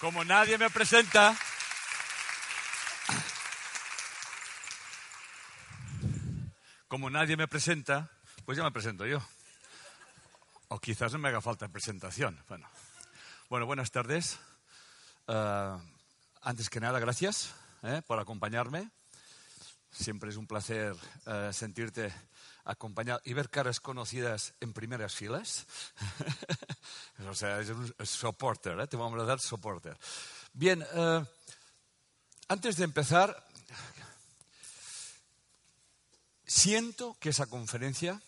como nadie me presenta, como nadie me presenta, pues ya me presento yo. O quizás no me haga falta presentación. Bueno, bueno buenas tardes. Eh, antes que nada, gracias eh, por acompañarme. Siempre es un placer eh, sentirte acompañado y ver caras conocidas en primeras filas. o sea, es un soporter, ¿eh? te vamos a dar soporter. Bien, eh, antes de empezar, siento que esa conferencia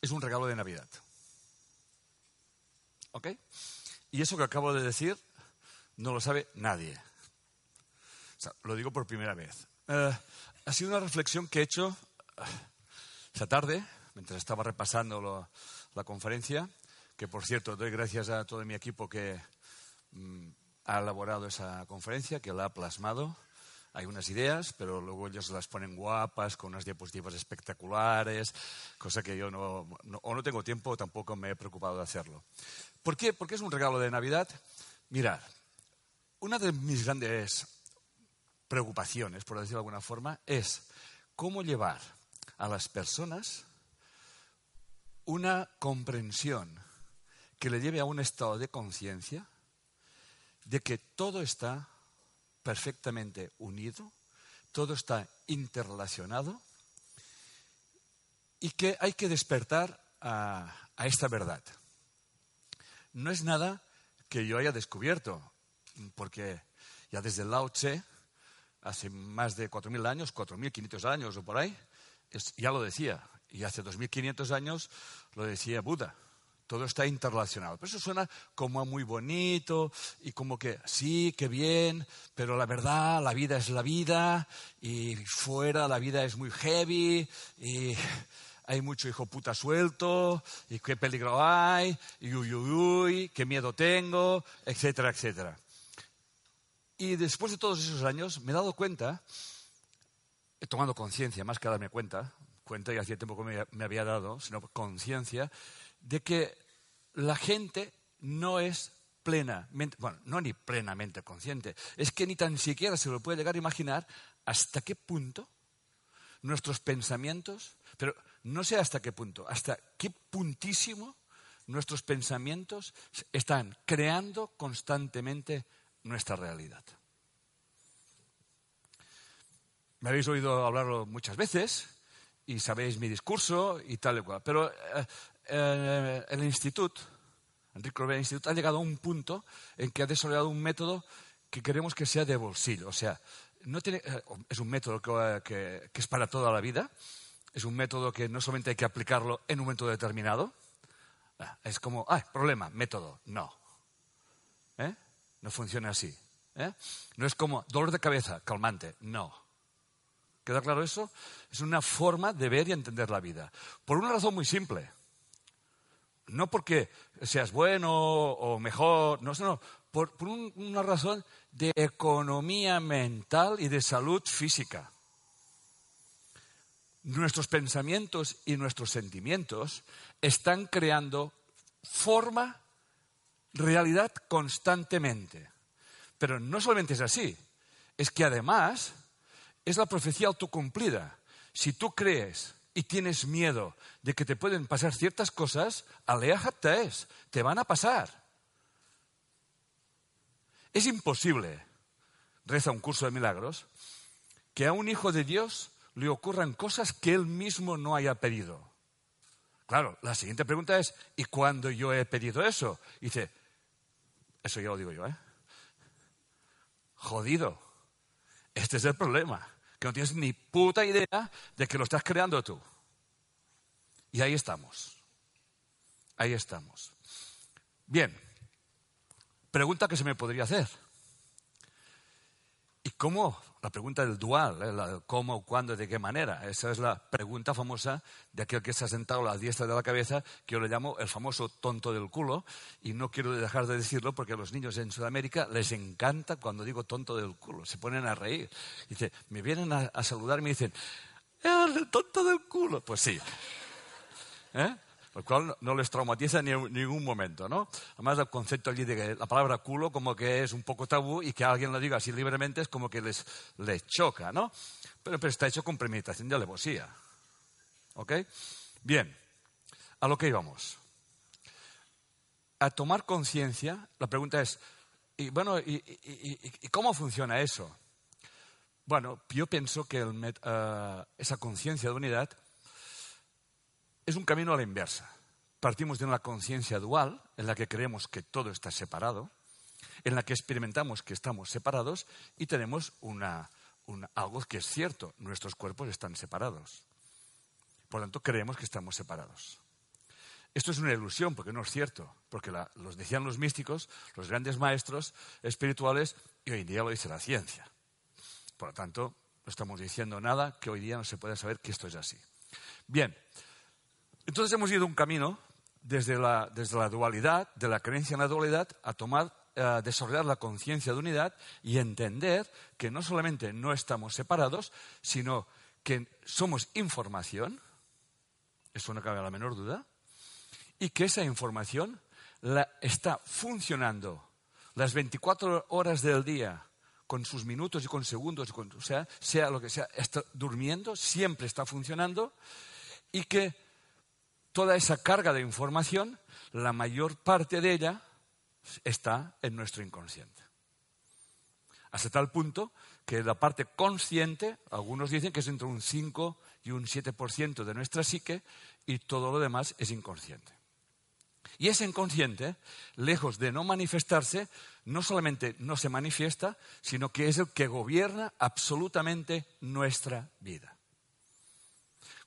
es un regalo de Navidad. ¿Ok? Y eso que acabo de decir no lo sabe nadie. O sea, lo digo por primera vez. Eh, ha sido una reflexión que he hecho esta tarde, mientras estaba repasando la conferencia, que por cierto doy gracias a todo mi equipo que mm, ha elaborado esa conferencia, que la ha plasmado. Hay unas ideas, pero luego ellos las ponen guapas, con unas diapositivas espectaculares, cosa que yo no, o no tengo tiempo o tampoco me he preocupado de hacerlo. ¿Por qué? Porque es un regalo de Navidad. Mirad, una de mis grandes preocupaciones, por decirlo de alguna forma, es cómo llevar a las personas una comprensión que le lleve a un estado de conciencia de que todo está perfectamente unido, todo está interrelacionado y que hay que despertar a, esta verdad. No es nada que yo haya descubierto, porque ya desde Lao Tse, hace más de 4.000 años, 4.500 años o por ahí, ya lo decía, y hace 2.500 años lo decía Buda. Todo está interrelacionado. Pero eso suena como muy bonito y como que sí, qué bien, pero la verdad, la vida es la vida y fuera la vida es muy heavy y hay mucho hijo puta suelto y qué peligro hay y uy, uy, uy, qué miedo tengo, etcétera, etcétera. Y después de todos esos años me he dado cuenta he tomado conciencia, más que darme cuenta, cuenta y hacía tiempo que me, había dado, sino conciencia, de que la gente no es plenamente, bueno, no ni plenamente consciente, es que ni tan siquiera se lo puede llegar a imaginar hasta qué punto nuestros pensamientos, pero no sé hasta qué punto, hasta qué puntísimo nuestros pensamientos están creando constantemente nuestra realidad. Me habéis oído hablarlo muchas veces y sabéis mi discurso y tal y cual. Pero eh, eh, el instituto, Enrique Robert Institute, ha llegado a un punto en que ha desarrollado un método que queremos que sea de bolsillo. O sea, no tiene, eh, es un método que, es para toda la vida. Es un método que no solamente hay que aplicarlo en un momento determinado. Ah, es como, ah, problema, método. No. No funciona así. No es como dolor de cabeza, calmante. No. ¿Queda claro eso? Es una forma de ver y entender la vida. Por una razón muy simple. No porque seas bueno o mejor, no, no, por, una razón de economía mental y de salud física. Nuestros pensamientos y nuestros sentimientos están creando forma, realidad constantemente. Pero no solamente es así, es que además es la profecía autocumplida. Si tú crees y tienes miedo de que te pueden pasar ciertas cosas, aléjate, te van a pasar. Es imposible, reza un curso de milagros, que a un hijo de Dios le ocurran cosas que él mismo no haya pedido. Claro, la siguiente pregunta es, ¿y cuándo yo he pedido eso? dice, eso ya lo digo yo, ¿eh? Jodido. Este es el problema que no tienes ni puta idea de que lo estás creando tú. Y ahí estamos. Ahí estamos. Bien. Pregunta que se me podría hacer. ¿Y cómo? La pregunta del dual, ¿eh? cómo, cuándo, de qué manera. Esa es la pregunta famosa de aquel que se ha sentado a la diestra de la cabeza, que yo le llamo el famoso tonto del culo. Y no quiero dejar de decirlo porque a los niños en Sudamérica les encanta cuando digo tonto del culo. Se ponen a reír. Dice, me vienen a, saludar y me dicen, el tonto del culo. Pues sí. ¿Eh? Lo cual no les traumatiza en ningún momento, ¿no? Además, el concepto allí de que la palabra culo como que es un poco tabú y que alguien lo diga así libremente es como que les, les choca, ¿no? Pero, pero está hecho con premeditación de alevosía. ¿Ok? Bien, a lo que íbamos. A tomar conciencia, la pregunta es, y bueno, ¿y, cómo funciona eso? Bueno, yo pienso que eh, esa conciencia de unidad es un camino a la inversa. Partimos de una conciencia dual en la que creemos que todo está separado, en la que experimentamos que estamos separados y tenemos algo que es cierto, nuestros cuerpos están separados. Por lo tanto, creemos que estamos separados. Esto es una ilusión porque no es cierto, porque los decían los místicos, los grandes maestros espirituales, y hoy en día lo dice la ciencia. Por lo tanto, no estamos diciendo nada que hoy día no se pueda saber que esto es así. Bien, entonces hemos ido un camino desde la, dualidad, de la creencia en la dualidad, a tomar, a desarrollar la conciencia de unidad y entender que no solamente no estamos separados, sino que somos información, eso no cabe la menor duda, y que esa información está funcionando las 24 horas del día con sus minutos y con segundos, o sea, sea lo que sea, está durmiendo, siempre está funcionando y que toda esa carga de información, la mayor parte de ella está en nuestro inconsciente. Hasta tal punto que la parte consciente, algunos dicen que es entre un 5 y un 7% de nuestra psique y todo lo demás es inconsciente. Y ese inconsciente, lejos de no manifestarse, no solamente no se manifiesta, sino que es el que gobierna absolutamente nuestra vida.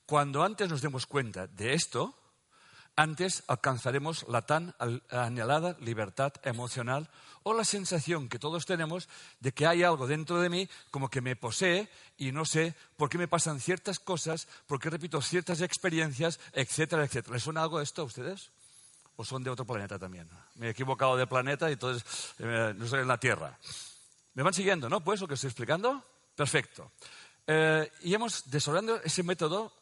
Cuando antes nos demos cuenta de esto, antes alcanzaremos la tan anhelada libertad emocional o la sensación que todos tenemos de que hay algo dentro de mí como que me posee y no sé por qué me pasan ciertas cosas, por qué repito ciertas experiencias, etcétera, etcétera. ¿Les suena algo esto a ustedes? ¿O son de otro planeta también? Me he equivocado de planeta y entonces eh, no soy en la Tierra. ¿Me van siguiendo, no? Pues lo que estoy explicando. Perfecto. Eh, y hemos, desarrollando ese método,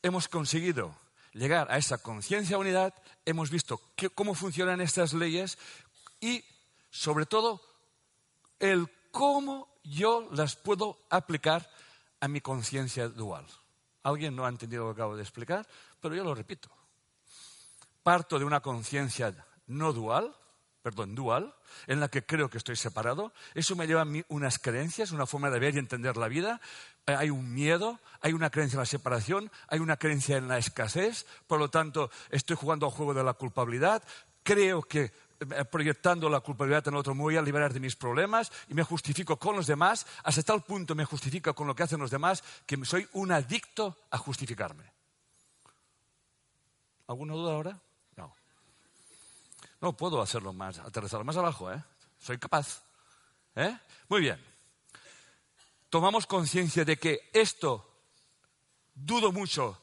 hemos conseguido llegar a esa conciencia unidad, hemos visto cómo funcionan estas leyes y, sobre todo, el cómo yo las puedo aplicar a mi conciencia dual. Alguien no ha entendido lo que acabo de explicar, pero yo lo repito. Parto de una conciencia no dual, perdón, dual, en la que creo que estoy separado. Eso me lleva a unas creencias, una forma de ver y entender la vida. Eh, hay un miedo, hay una creencia en la separación, hay una creencia en la escasez. Por lo tanto, estoy jugando al juego de la culpabilidad. Creo que eh, proyectando la culpabilidad en otro me voy a liberar de mis problemas y me justifico con los demás. Hasta tal punto me justifico con lo que hacen los demás que soy un adicto a justificarme. ¿Alguna duda ahora? No puedo hacerlo más, aterrizarlo más abajo, ¿eh? Soy capaz. ¿Eh? Muy bien. Tomamos conciencia de que esto, dudo mucho,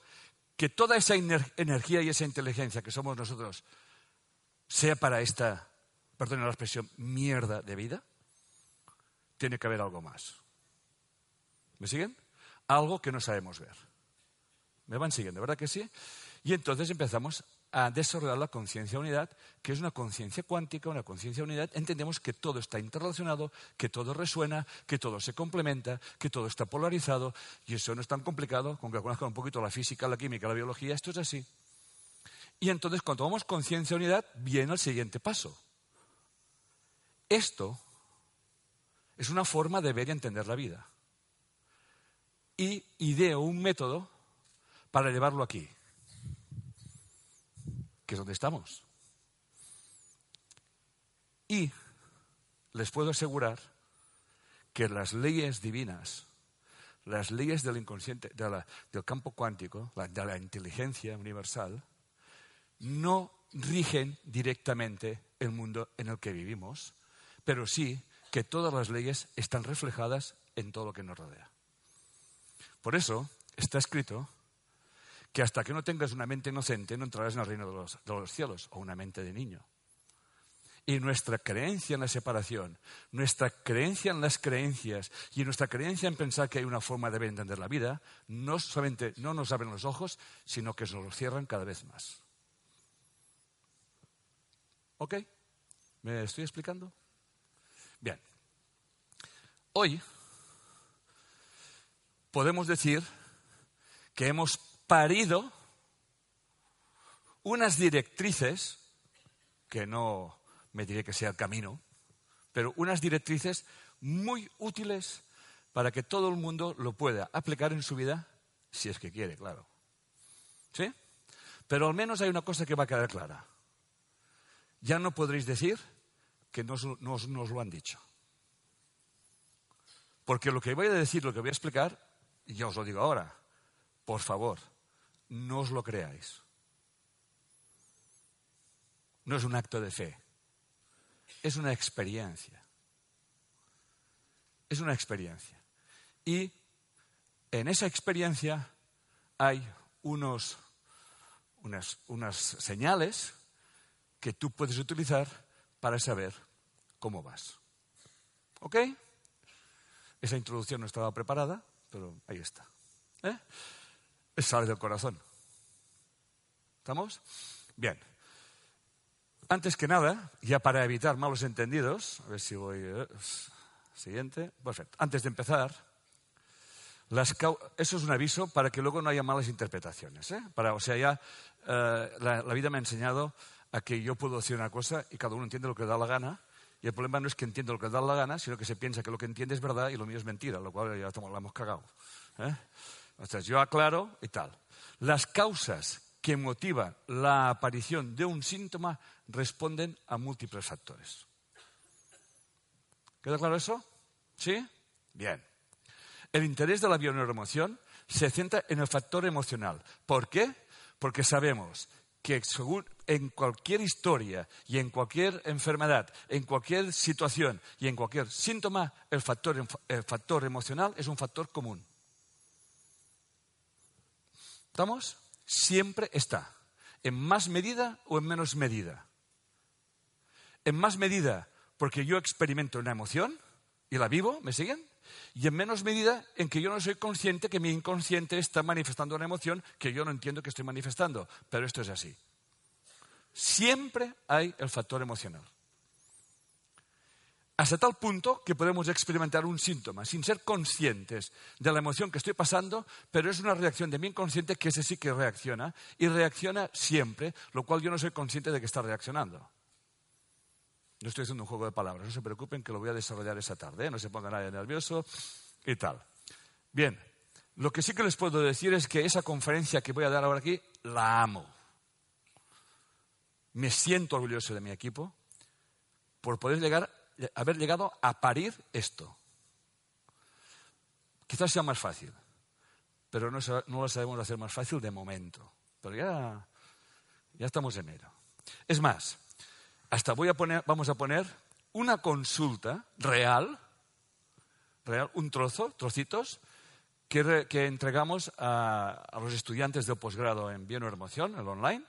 que toda esa energía y esa inteligencia que somos nosotros sea para esta, perdón la expresión, mierda de vida. Tiene que haber algo más. ¿Me siguen? Algo que no sabemos ver. ¿Me van siguiendo, verdad que sí? Y entonces empezamos a desarrollar la conciencia unidad, que es una conciencia cuántica, una conciencia unidad. Entendemos que todo está interrelacionado, que todo resuena, que todo se complementa, que todo está polarizado, y eso no es tan complicado, con que conozcan un poquito la física, la química, la biología, esto es así. Y entonces, cuando tomamos conciencia unidad, viene el siguiente paso. Esto es una forma de ver y entender la vida. Y ideo un método para llevarlo aquí que es donde estamos. Y les puedo asegurar que las leyes divinas, las leyes del inconsciente, del campo cuántico, de la inteligencia universal, no rigen directamente el mundo en el que vivimos, pero sí que todas las leyes están reflejadas en todo lo que nos rodea. Por eso está escrito que hasta que no tengas una mente inocente no entrarás en el reino de los, cielos o una mente de niño. Y nuestra creencia en la separación, nuestra creencia en las creencias y nuestra creencia en pensar que hay una forma de entender la vida, no solamente no nos abren los ojos, sino que nos los cierran cada vez más. ¿Ok? ¿Me estoy explicando? Bien. Hoy podemos decir que hemos parido unas directrices que no me diré que sea el camino, pero unas directrices muy útiles para que todo el mundo lo pueda aplicar en su vida, si es que quiere, claro. ¿Sí? Pero al menos hay una cosa que va a quedar clara. Ya no podréis decir que no nos, nos lo han dicho. Porque lo que voy a decir, lo que voy a explicar, ya os lo digo ahora, por favor, no os lo creáis. No es un acto de fe es una experiencia. Es una experiencia. Y en esa experiencia hay unos, unas, unas señales que tú puedes utilizar para saber cómo vas. ¿Ok? Esa introducción no estaba preparada, pero ahí está. ¿Eh? Sale del corazón. ¿Estamos? Bien. Antes que nada, ya para evitar malos entendidos, a ver si voy. Eh, siguiente. Perfecto. Antes de empezar, eso es un aviso para que luego no haya malas interpretaciones. ¿eh? Para, o sea, ya eh, la, vida me ha enseñado a que yo puedo decir una cosa y cada uno entiende lo que da la gana. Y el problema no es que entienda lo que da la gana, sino que se piensa que lo que entiende es verdad y lo mío es mentira, lo cual ya estamos, la hemos cagado. ¿Eh? yo aclaro y tal. Las causas que motivan la aparición de un síntoma responden a múltiples factores. ¿Queda claro eso? ¿Sí? Bien. El interés de la bioneuroemoción se centra en el factor emocional. ¿Por qué? Porque sabemos que en cualquier historia y en cualquier enfermedad, en cualquier situación y en cualquier síntoma, el factor emocional es un factor común. ¿Estamos? Siempre está, en más medida o en menos medida en más medida porque yo experimento una emoción y la vivo, ¿me siguen? Y en menos medida en que yo no soy consciente que mi inconsciente está manifestando una emoción que yo no entiendo que estoy manifestando. Pero esto es así. Siempre hay el factor emocional. Hasta tal punto que podemos experimentar un síntoma sin ser conscientes de la emoción que estoy pasando, pero es una reacción de mi inconsciente que ese sí que reacciona y reacciona siempre, lo cual yo no soy consciente de que está reaccionando. No estoy haciendo un juego de palabras, no se preocupen que lo voy a desarrollar esa tarde, ¿eh? no se ponga nadie nervioso y tal. Bien, lo que sí que les puedo decir es que esa conferencia que voy a dar ahora aquí, la amo. Me siento orgulloso de mi equipo por poder llegar, haber llegado a parir esto. Quizás sea más fácil, pero no, no lo sabemos hacer más fácil de momento. Pero ya, ya estamos en enero. Es más, hasta voy a poner, vamos a poner una consulta real, real un trozo, trocitos, que, que entregamos a, los estudiantes del posgrado en Bien o Emoción, el online,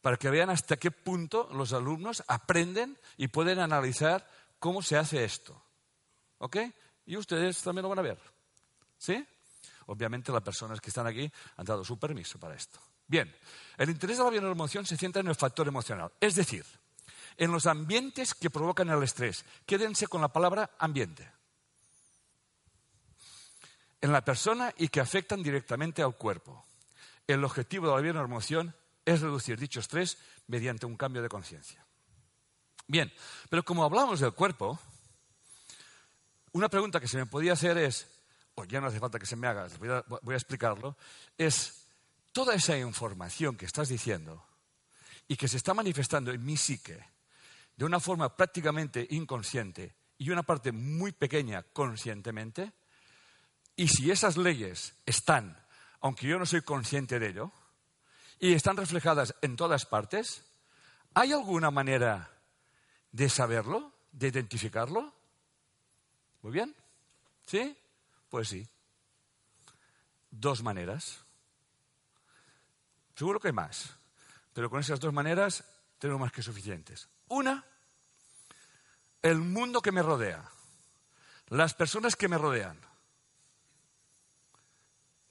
para que vean hasta qué punto los alumnos aprenden y pueden analizar cómo se hace esto. ¿Ok? Y ustedes también lo van a ver. ¿Sí? Obviamente las personas que están aquí han dado su permiso para esto. Bien, el interés de la bioemoción se centra en el factor emocional. Es decir, en los ambientes que provocan el estrés. Quédense con la palabra ambiente. En la persona y que afectan directamente al cuerpo. El objetivo de la bioemoción es reducir dicho estrés mediante un cambio de conciencia. Bien, pero como hablamos del cuerpo, una pregunta que se me podía hacer es, o ya no hace falta que se me haga, voy a, voy a explicarlo, es toda esa información que estás diciendo y que se está manifestando en mi psique, de una forma prácticamente inconsciente y una parte muy pequeña conscientemente, y si esas leyes están, aunque yo no soy consciente de ello, y están reflejadas en todas partes, ¿hay alguna manera de saberlo, de identificarlo? Muy bien. ¿Sí? Pues sí. Dos maneras. Seguro que hay más. Pero con esas dos maneras tenemos más que suficientes. Una, el mundo que me rodea, las personas que me rodean,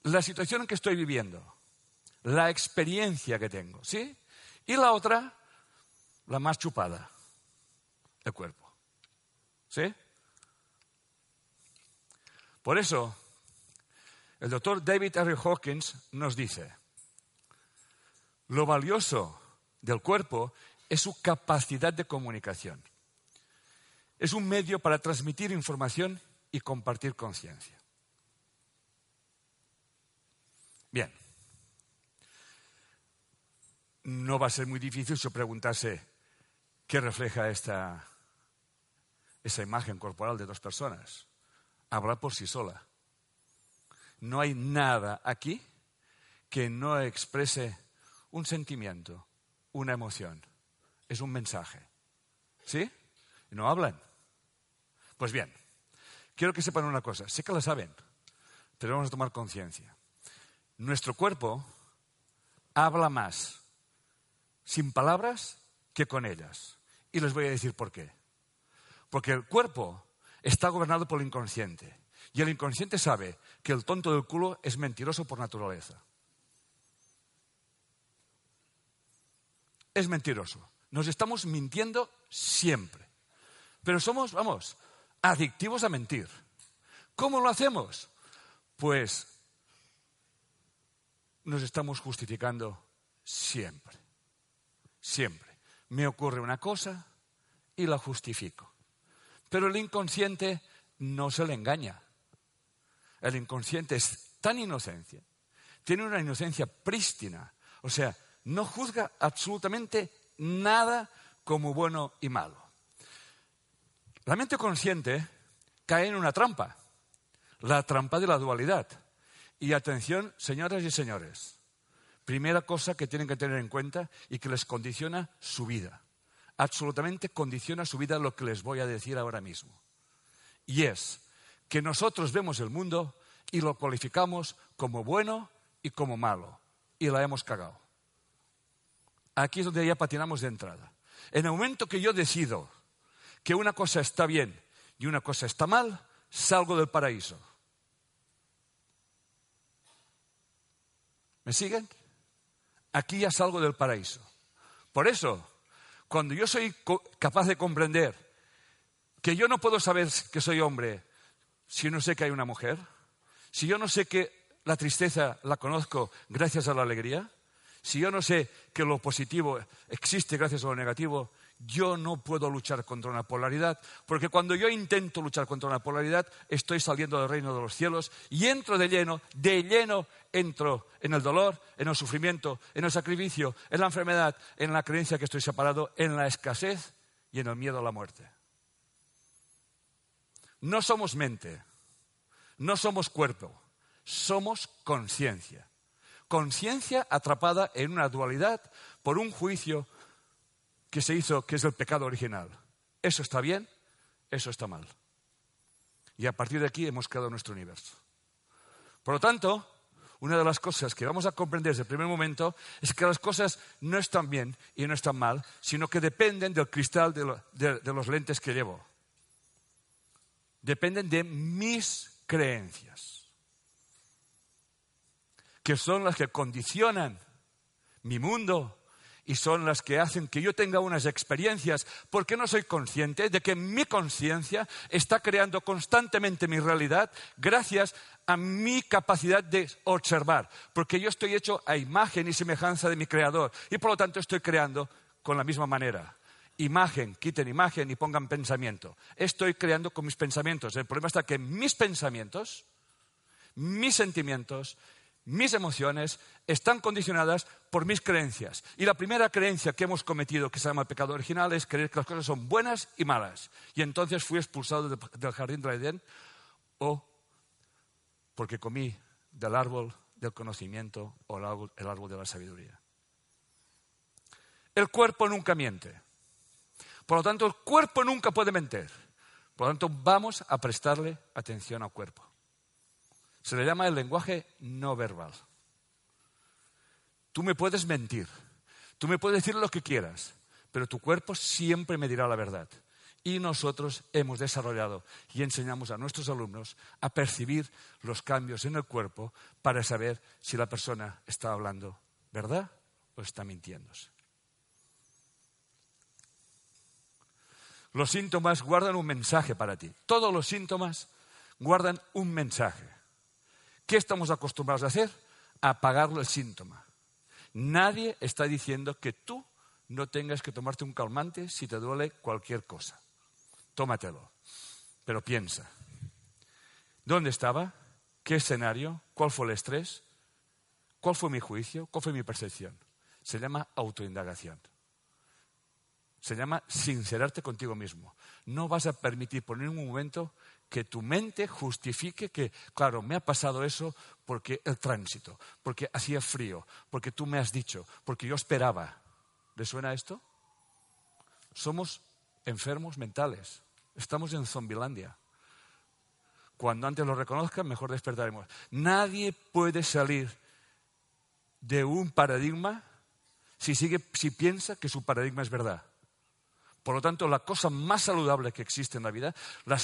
la situación en que estoy viviendo, la experiencia que tengo, ¿sí? Y la otra, la más chupada, el cuerpo. ¿Sí? Por eso, el doctor David R. Hawkins nos dice, lo valioso del cuerpo es su capacidad de comunicación. Es un medio para transmitir información y compartir conciencia. Bien. No va a ser muy difícil si preguntase qué refleja esta, esa imagen corporal de dos personas. Habla por sí sola. No hay nada aquí que no exprese un sentimiento, una emoción. Es un mensaje. ¿Sí? ¿No hablan? Pues bien, quiero que sepan una cosa. Sé que la saben, pero vamos a tomar conciencia. Nuestro cuerpo habla más sin palabras que con ellas. Y les voy a decir por qué. Porque el cuerpo está gobernado por el inconsciente. Y el inconsciente sabe que el tonto del culo es mentiroso por naturaleza. Es mentiroso. Nos estamos mintiendo siempre. Pero somos, vamos, adictivos a mentir. ¿Cómo lo hacemos? Pues nos estamos justificando siempre. Siempre. Me ocurre una cosa y la justifico. Pero el inconsciente no se le engaña. El inconsciente es tan inocencia, tiene una inocencia prístina, o sea, no juzga absolutamente nada como bueno y malo. La mente consciente cae en una trampa, la trampa de la dualidad. Y atención, señoras y señores, primera cosa que tienen que tener en cuenta y que les condiciona su vida absolutamente condiciona su vida lo que les voy a decir ahora mismo. Y es que nosotros vemos el mundo y lo cualificamos como bueno y como malo. Y la hemos cagado. Aquí es donde ya patinamos de entrada. En el momento que yo decido que una cosa está bien y una cosa está mal, salgo del paraíso. ¿Me siguen? Aquí ya salgo del paraíso. Por eso, cuando yo soy capaz de comprender que yo no puedo saber que soy hombre si no sé que hay una mujer, si yo no sé que la tristeza la conozco gracias a la alegría, si yo no sé que lo positivo existe gracias a lo negativo, yo no puedo luchar contra una polaridad, porque cuando yo intento luchar contra una polaridad, estoy saliendo del reino de los cielos y entro de lleno, de lleno entro en el dolor, en el sufrimiento, en el sacrificio, en la enfermedad, en la creencia que estoy separado, en la escasez y en el miedo a la muerte. No somos mente, no somos cuerpo, somos conciencia. Conciencia atrapada en una dualidad por un juicio que se hizo, que es el pecado original. Eso está bien, eso está mal. Y a partir de aquí hemos creado nuestro universo. Por lo tanto, una de las cosas que vamos a comprender desde el primer momento es que las cosas no están bien y no están mal, sino que dependen del cristal de, de los lentes que llevo. Dependen de mis creencias, que son las que condicionan mi mundo, y son las que hacen que yo tenga unas experiencias porque no soy consciente de que mi conciencia está creando constantemente mi realidad gracias a mi capacidad de observar, porque yo estoy hecho a imagen y semejanza de mi creador y por lo tanto estoy creando con la misma manera. Imagen, quiten imagen y pongan pensamiento. Estoy creando con mis pensamientos. El problema está que mis pensamientos, mis sentimientos, mis emociones están condicionadas por mis creencias. Y la primera creencia que hemos cometido, que se llama el pecado original, es creer que las cosas son buenas y malas. Y entonces fui expulsado del jardín de Edén o porque comí del árbol del conocimiento o el árbol de la sabiduría. El cuerpo nunca miente. Por lo tanto, el cuerpo nunca puede mentir. Por lo tanto, vamos a prestarle atención al cuerpo. Se le llama el lenguaje no verbal. Tú me puedes mentir, tú me puedes decir lo que quieras, pero tu cuerpo siempre me dirá la verdad. Y nosotros hemos desarrollado y enseñamos a nuestros alumnos a percibir los cambios en el cuerpo para saber si la persona está hablando verdad o está mintiéndose. Los síntomas guardan un mensaje para ti. Todos los síntomas guardan un mensaje. ¿Qué estamos acostumbrados a hacer? A apagar el síntoma. Nadie está diciendo que tú no tengas que tomarte un calmante si te duele cualquier cosa. Tómatelo. Pero piensa. ¿Dónde estaba? ¿Qué escenario? ¿Cuál fue el estrés? ¿Cuál fue mi juicio? ¿Cuál fue mi percepción? Se llama autoindagación. Se llama sincerarte contigo mismo. No vas a permitir por ningún momento que tu mente justifique que, claro, me ha pasado eso porque el tránsito, porque hacía frío, porque tú me has dicho, porque yo esperaba. ¿Le suena esto? Somos enfermos mentales. Estamos en Zombilandia. Cuando antes lo reconozcan, mejor despertaremos. Nadie puede salir de un paradigma si, sigue, si piensa que su paradigma es verdad. Por lo tanto, la cosa más saludable que existe en la vida, la,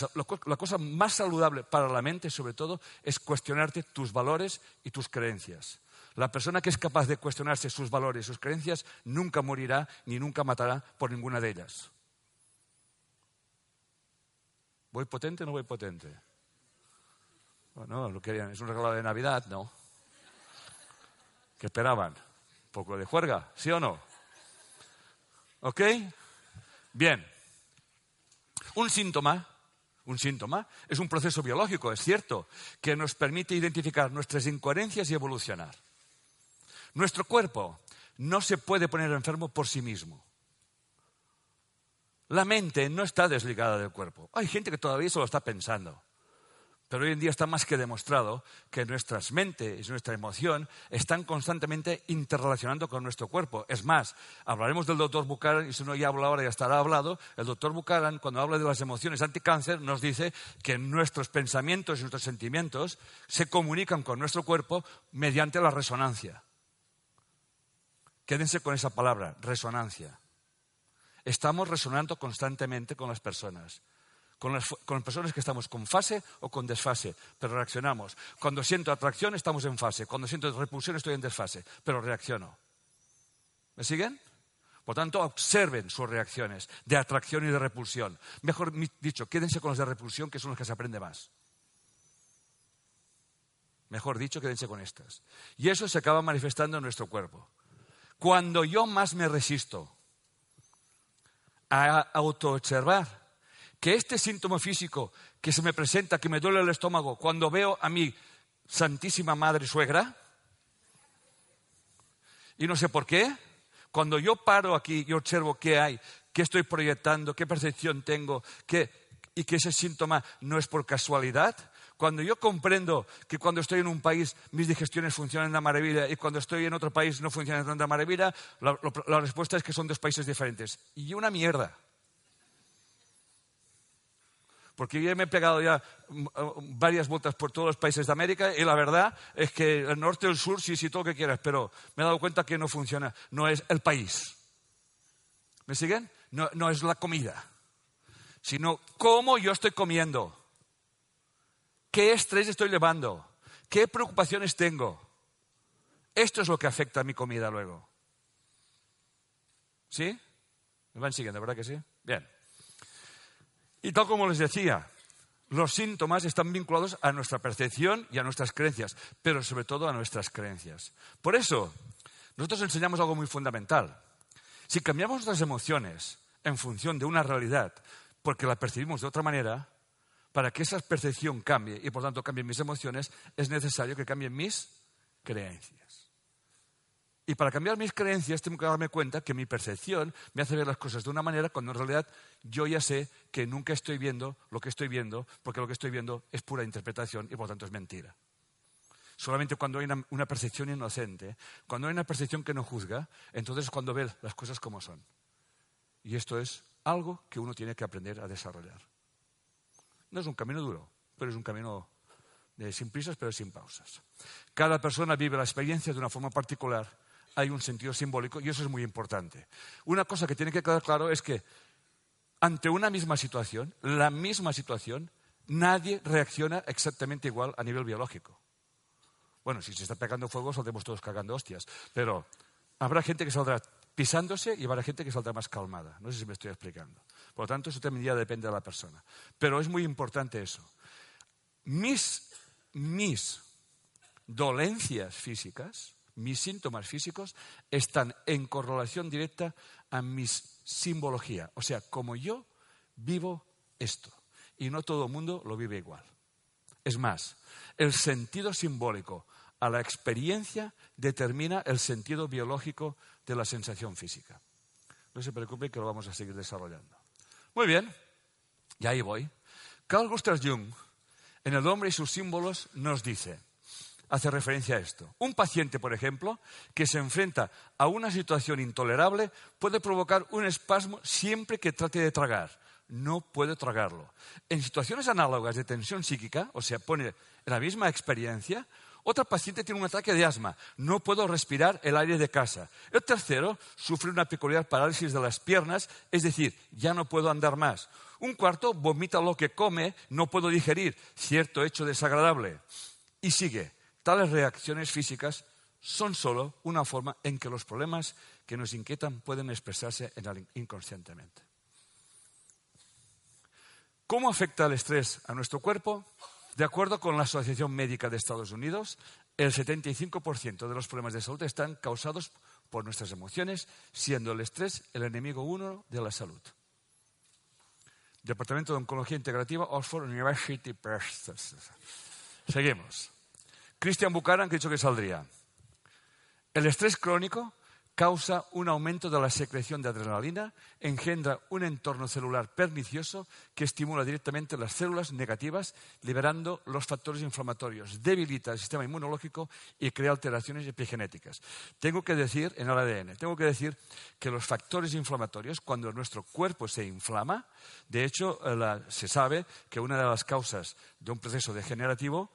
cosa más saludable para la mente, sobre todo, es cuestionarte tus valores y tus creencias. La persona que es capaz de cuestionarse sus valores y sus creencias nunca morirá ni nunca matará por ninguna de ellas. ¿Voy potente o no voy potente? Bueno, lo querían, es un regalo de Navidad, ¿no? ¿Qué esperaban? ¿Un poco de juerga? ¿Sí o no? ¿Ok? Bien. Un síntoma, un síntoma es un proceso biológico, es cierto, que nos permite identificar nuestras incoherencias y evolucionar. Nuestro cuerpo no se puede poner enfermo por sí mismo. La mente no está desligada del cuerpo. Hay gente que todavía se lo está pensando. Pero hoy en día está más que demostrado que nuestras mentes y nuestra emoción están constantemente interrelacionando con nuestro cuerpo. Es más, hablaremos del doctor Buchanan, y si no ya hablo ahora, ya estará hablado. El doctor Buchanan, cuando habla de las emociones anticáncer, nos dice que nuestros pensamientos y nuestros sentimientos se comunican con nuestro cuerpo mediante la resonancia. Quédense con esa palabra, resonancia. Estamos resonando constantemente con las personas. Con las, personas que estamos con fase o con desfase, pero reaccionamos. Cuando siento atracción estamos en fase, cuando siento repulsión estoy en desfase, pero reacciono. ¿Me siguen? Por tanto, observen sus reacciones de atracción y de repulsión. Mejor dicho, quédense con los de repulsión, que son los que se aprende más. Mejor dicho, quédense con estas. Y eso se acaba manifestando en nuestro cuerpo. Cuando yo más me resisto a autoobservar que este síntoma físico que se me presenta, que me duele el estómago, cuando veo a mi Santísima Madre Suegra, y no sé por qué, cuando yo paro aquí y observo qué hay, qué estoy proyectando, qué percepción tengo, y que ese síntoma no es por casualidad, cuando yo comprendo que cuando estoy en un país mis digestiones funcionan de maravilla y cuando estoy en otro país no funcionan de maravilla, la, la respuesta es que son dos países diferentes. Y una mierda. Porque yo me he pegado ya mm, mm, varias vueltas por todos los países de América y la verdad es que el norte, el sur, sí, sí, todo lo que quieras, pero me he dado cuenta que no funciona. No es el país. ¿Me siguen? No, no es la comida, sino cómo yo estoy comiendo. ¿Qué estrés estoy llevando? ¿Qué preocupaciones tengo? Esto es lo que afecta a mi comida luego. ¿Sí? ¿Me van siguiendo, verdad que sí? Bien. Y tal como les decía, los síntomas están vinculados a nuestra percepción y a nuestras creencias, pero sobre todo a nuestras creencias. Por eso, nosotros enseñamos algo muy fundamental. Si cambiamos nuestras emociones en función de una realidad, porque la percibimos de otra manera, para que esa percepción cambie y por tanto cambien mis emociones, es necesario que cambien mis creencias. Y para cambiar mis creencias tengo que darme cuenta que mi percepción me hace ver las cosas de una manera cuando en realidad yo ya sé que nunca estoy viendo lo que estoy viendo, porque lo que estoy viendo es pura interpretación y por tanto es mentira. Solamente cuando hay una, percepción inocente, cuando hay una percepción que no juzga, entonces es cuando ve las cosas como son. Y esto es algo que uno tiene que aprender a desarrollar. No es un camino duro, pero es un camino de, sin prisas, pero sin pausas. Cada persona vive la experiencia de una forma particular. Hay un sentido simbólico y eso es muy importante. Una cosa que tiene que quedar claro es que ante una misma situación, la misma situación, nadie reacciona exactamente igual a nivel biológico. Bueno, si se está pegando fuego, saldremos todos cagando hostias. Pero habrá gente que saldrá pisándose y habrá gente que saldrá más calmada. No sé si me estoy explicando. Por lo tanto, eso también ya depende de la persona. Pero es muy importante eso. Mis, mis dolencias físicas, mis síntomas físicos, están en correlación directa a mi simbología. O sea, como yo vivo esto. Y no todo el mundo lo vive igual. Es más, el sentido simbólico a la experiencia determina el sentido biológico de la sensación física. No se preocupe que lo vamos a seguir desarrollando. Muy bien, y ahí voy. Carl Gustav Jung, en El hombre y sus símbolos, nos dice, hace referencia a esto. Un paciente, por ejemplo, que se enfrenta a una situación intolerable puede provocar un espasmo siempre que trate de tragar. No puede tragarlo. En situaciones análogas de tensión psíquica, o sea, pone la misma experiencia, otra paciente tiene un ataque de asma. No puedo respirar el aire de casa. El tercero sufre una peculiar parálisis de las piernas, es decir, ya no puedo andar más. Un cuarto vomita lo que come, no puedo digerir, cierto hecho desagradable. Y sigue. Tales reacciones físicas son solo una forma en que los problemas que nos inquietan pueden expresarse inconscientemente. ¿Cómo afecta el estrés a nuestro cuerpo? De acuerdo con la Asociación Médica de Estados Unidos, el 75% de los problemas de salud están causados por nuestras emociones, siendo el estrés el enemigo uno de la salud. Departamento de Oncología Integrativa, Oxford University Press. Seguimos. Christian Buchanan, que ha dicho que saldría. El estrés crónico causa un aumento de la secreción de adrenalina, engendra un entorno celular pernicioso que estimula directamente las células negativas, liberando los factores inflamatorios, debilita el sistema inmunológico y crea alteraciones epigenéticas. Tengo que decir, en el ADN, tengo que decir que los factores inflamatorios, cuando nuestro cuerpo se inflama, de hecho, eh, se sabe que una de las causas de un proceso degenerativo,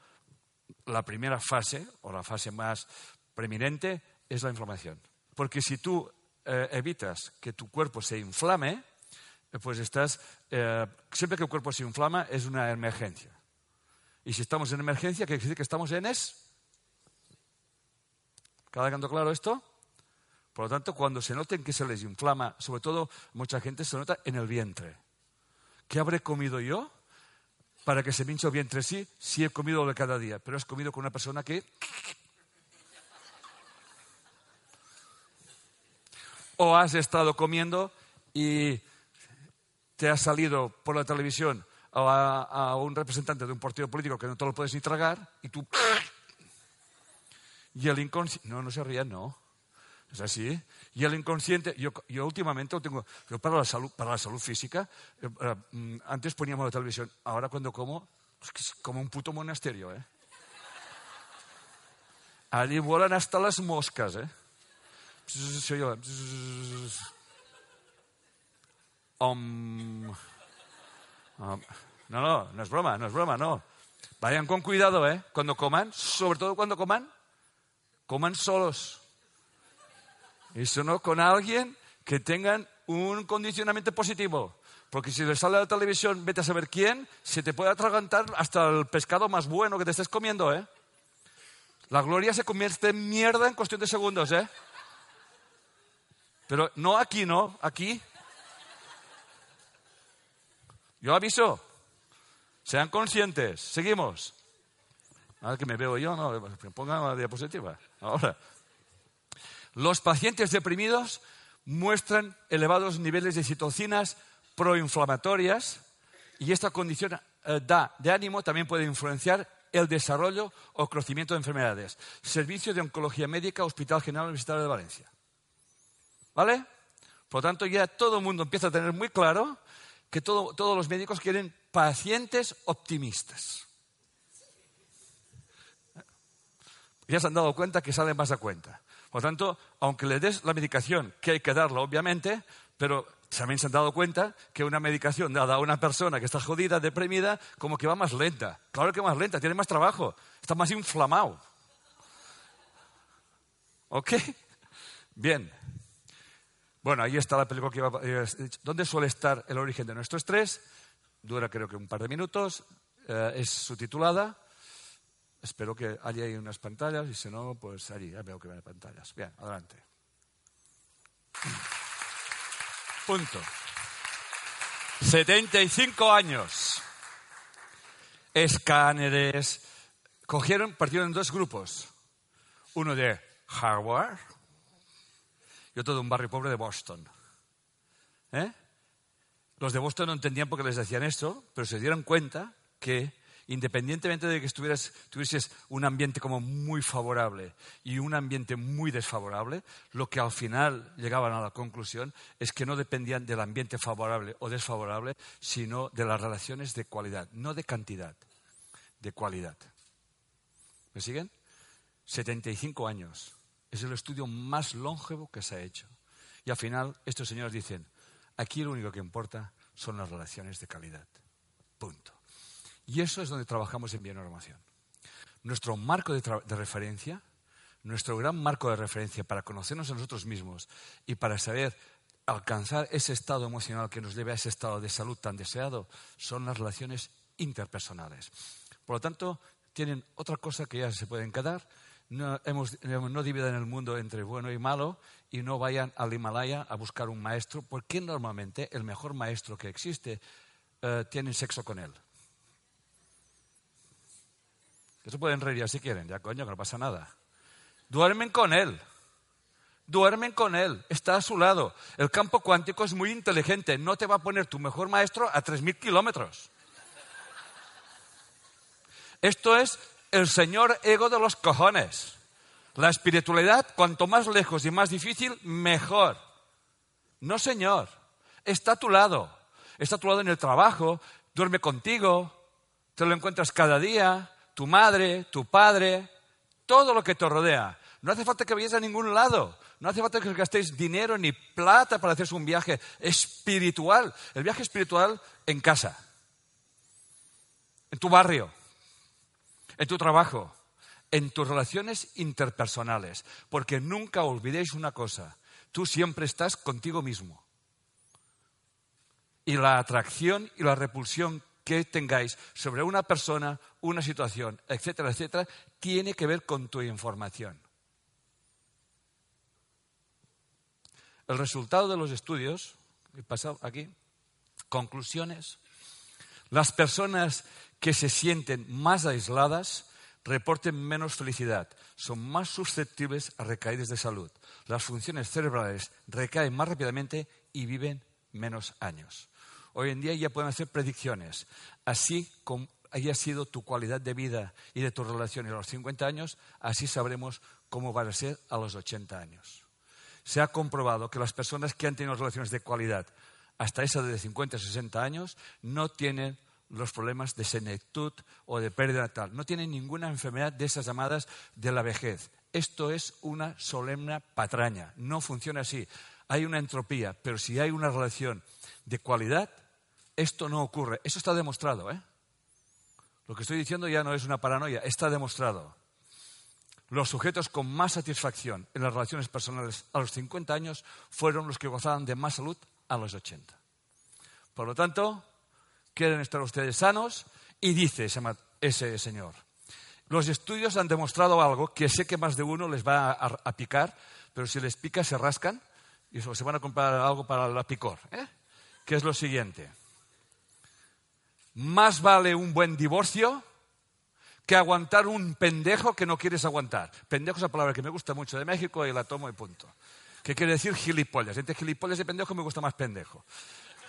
la primera fase, o la fase más preeminente, es la inflamación. Porque si tú eh, evitas que tu cuerpo se inflame, eh, pues estás. Eh, siempre que el cuerpo se inflama es una emergencia. Y si estamos en emergencia, ¿qué quiere decir que estamos en es? ¿Cada canto claro esto? Por lo tanto, cuando se noten que se les inflama, sobre todo mucha gente se nota en el vientre. ¿Qué habré comido yo para que se me hinche el vientre? Sí, sí he comido de cada día, pero has comido con una persona que o has estado comiendo y te ha salido por la televisión a, un representante de un partido político que no te lo puedes ni tragar y tú... Y el inconsciente... No, no se rían, no. Es así. Y el inconsciente... Yo, yo últimamente tengo... Yo para la salud, para la salud física, eh, eh, mm, antes poníamos la televisión, ahora cuando como, es como un puto monasterio, ¿eh? Allí vuelan hasta las moscas, ¿eh? No, no, no es broma, no es broma, no. Vayan con cuidado, ¿eh? Cuando coman, sobre todo cuando coman, coman solos. Eso no con alguien que tengan un condicionamiento positivo. Porque si le sale a la televisión, vete a saber quién, se te puede atragantar hasta el pescado más bueno que te estés comiendo, ¿eh? La gloria se convierte en mierda en cuestión de segundos, ¿eh? Pero no aquí, no, aquí. Yo aviso. Sean conscientes. Seguimos. Ahora que me veo yo, no, pongan la diapositiva. Ahora. Los pacientes deprimidos muestran elevados niveles de citocinas proinflamatorias y esta condición eh, de ánimo también puede influenciar el desarrollo o crecimiento de enfermedades. Servicio de Oncología Médica, Hospital General Universitario de Valencia. ¿Vale? Por lo tanto, ya todo el mundo empieza a tener muy claro que todos los médicos quieren pacientes optimistas. Ya se han dado cuenta que salen más a cuenta. Por lo tanto, aunque le des la medicación, que hay que darla, obviamente, pero también se han dado cuenta que una medicación dada a una persona que está jodida, deprimida, como que va más lenta. Claro que más lenta, tiene más trabajo, está más inflamado. ¿Ok? Bien. Bueno, ahí está la película que iba. Eh, ¿Dónde suele estar el origen de nuestro estrés? Dura creo que un par de minutos. Eh, es subtitulada. Espero que haya ahí unas pantallas y si no, pues allí, veo que ven pantallas. Bien, adelante. Punto. 75 años. Escáneres. Cogieron, partieron en dos grupos. Uno de Harvard y otro de un barrio pobre de Boston. ¿Eh? Los de Boston no entendían por qué les decían esto, pero se dieron cuenta que independientemente de que estuvieras, tuvieses un ambiente como muy favorable y un ambiente muy desfavorable, lo que al final llegaban a la conclusión es que no dependían del ambiente favorable o desfavorable, sino de las relaciones de cualidad, no de cantidad, de cualidad. ¿Me siguen? 75 años. Es el estudio más longevo que se ha hecho. Y al final estos señores dicen, aquí lo único que importa son las relaciones de calidad. Punto. Y eso es donde trabajamos en bionormación. Nuestro marco de, referencia, nuestro gran marco de referencia para conocernos a nosotros mismos y para saber alcanzar ese estado emocional que nos lleve a ese estado de salud tan deseado, son las relaciones interpersonales. Por lo tanto, tienen otra cosa que ya se pueden quedar. No, hemos, no dividan el mundo entre bueno y malo y no vayan al Himalaya a buscar un maestro, porque normalmente el mejor maestro que existe eh, tiene sexo con él. Pueden reír si quieren, ya coño, que no pasa nada. Duermen con él. Duermen con él, está a su lado. El campo cuántico es muy inteligente, no te va a poner tu mejor maestro a 3.000 kilómetros. Esto es el señor ego de los cojones. La espiritualidad, cuanto más lejos y más difícil, mejor. No, señor. Está a tu lado. Está a tu lado en el trabajo, duerme contigo, te lo encuentras cada día, tu madre, tu padre, todo lo que te rodea. No hace falta que vayáis a ningún lado. No hace falta que gastéis dinero ni plata para hacerse un viaje espiritual. El viaje espiritual en casa, en tu barrio, en tu trabajo, en tus relaciones interpersonales. Porque nunca olvidéis una cosa. Tú siempre estás contigo mismo. Y la atracción y la repulsión que tengáis sobre una persona, una situación, etcétera, etcétera, tiene que ver con tu información. El resultado de los estudios, he pasado aquí, conclusiones, las personas que se sienten más aisladas reporten menos felicidad, son más susceptibles a recaídas de salud, las funciones cerebrales recaen más rápidamente y viven menos años. Hoy en día ya pueden hacer predicciones. Así como haya sido tu cualidad de vida y de tus relaciones a los 50 años, así sabremos cómo va a ser a los 80 años. Se ha comprobado que las personas que han tenido relaciones de cualidad hasta esa de 50 o 60 años no tienen los problemas de senectud o de pérdida tal. No tienen ninguna enfermedad de esas llamadas de la vejez. Esto es una solemne patraña. No funciona así. Hay una entropía, pero si hay una relación de cualidad, esto no ocurre. Eso está demostrado. ¿eh? Lo que estoy diciendo ya no es una paranoia, está demostrado. Los sujetos con más satisfacción en las relaciones personales a los 50 años fueron los que gozaban de más salud a los 80. Por lo tanto, quieren estar ustedes sanos y dice ese, señor. Los estudios han demostrado algo que sé que más de uno les va a, picar, pero si les pica se rascan y se van a comprar algo para la picor. ¿eh? que es lo siguiente. Más vale un buen divorcio que aguantar un pendejo que no quieres aguantar. Pendejo es una palabra que me gusta mucho de México y la tomo y punto. ¿Qué quiere decir gilipollas? Entre gilipollas y pendejo me gusta más pendejo.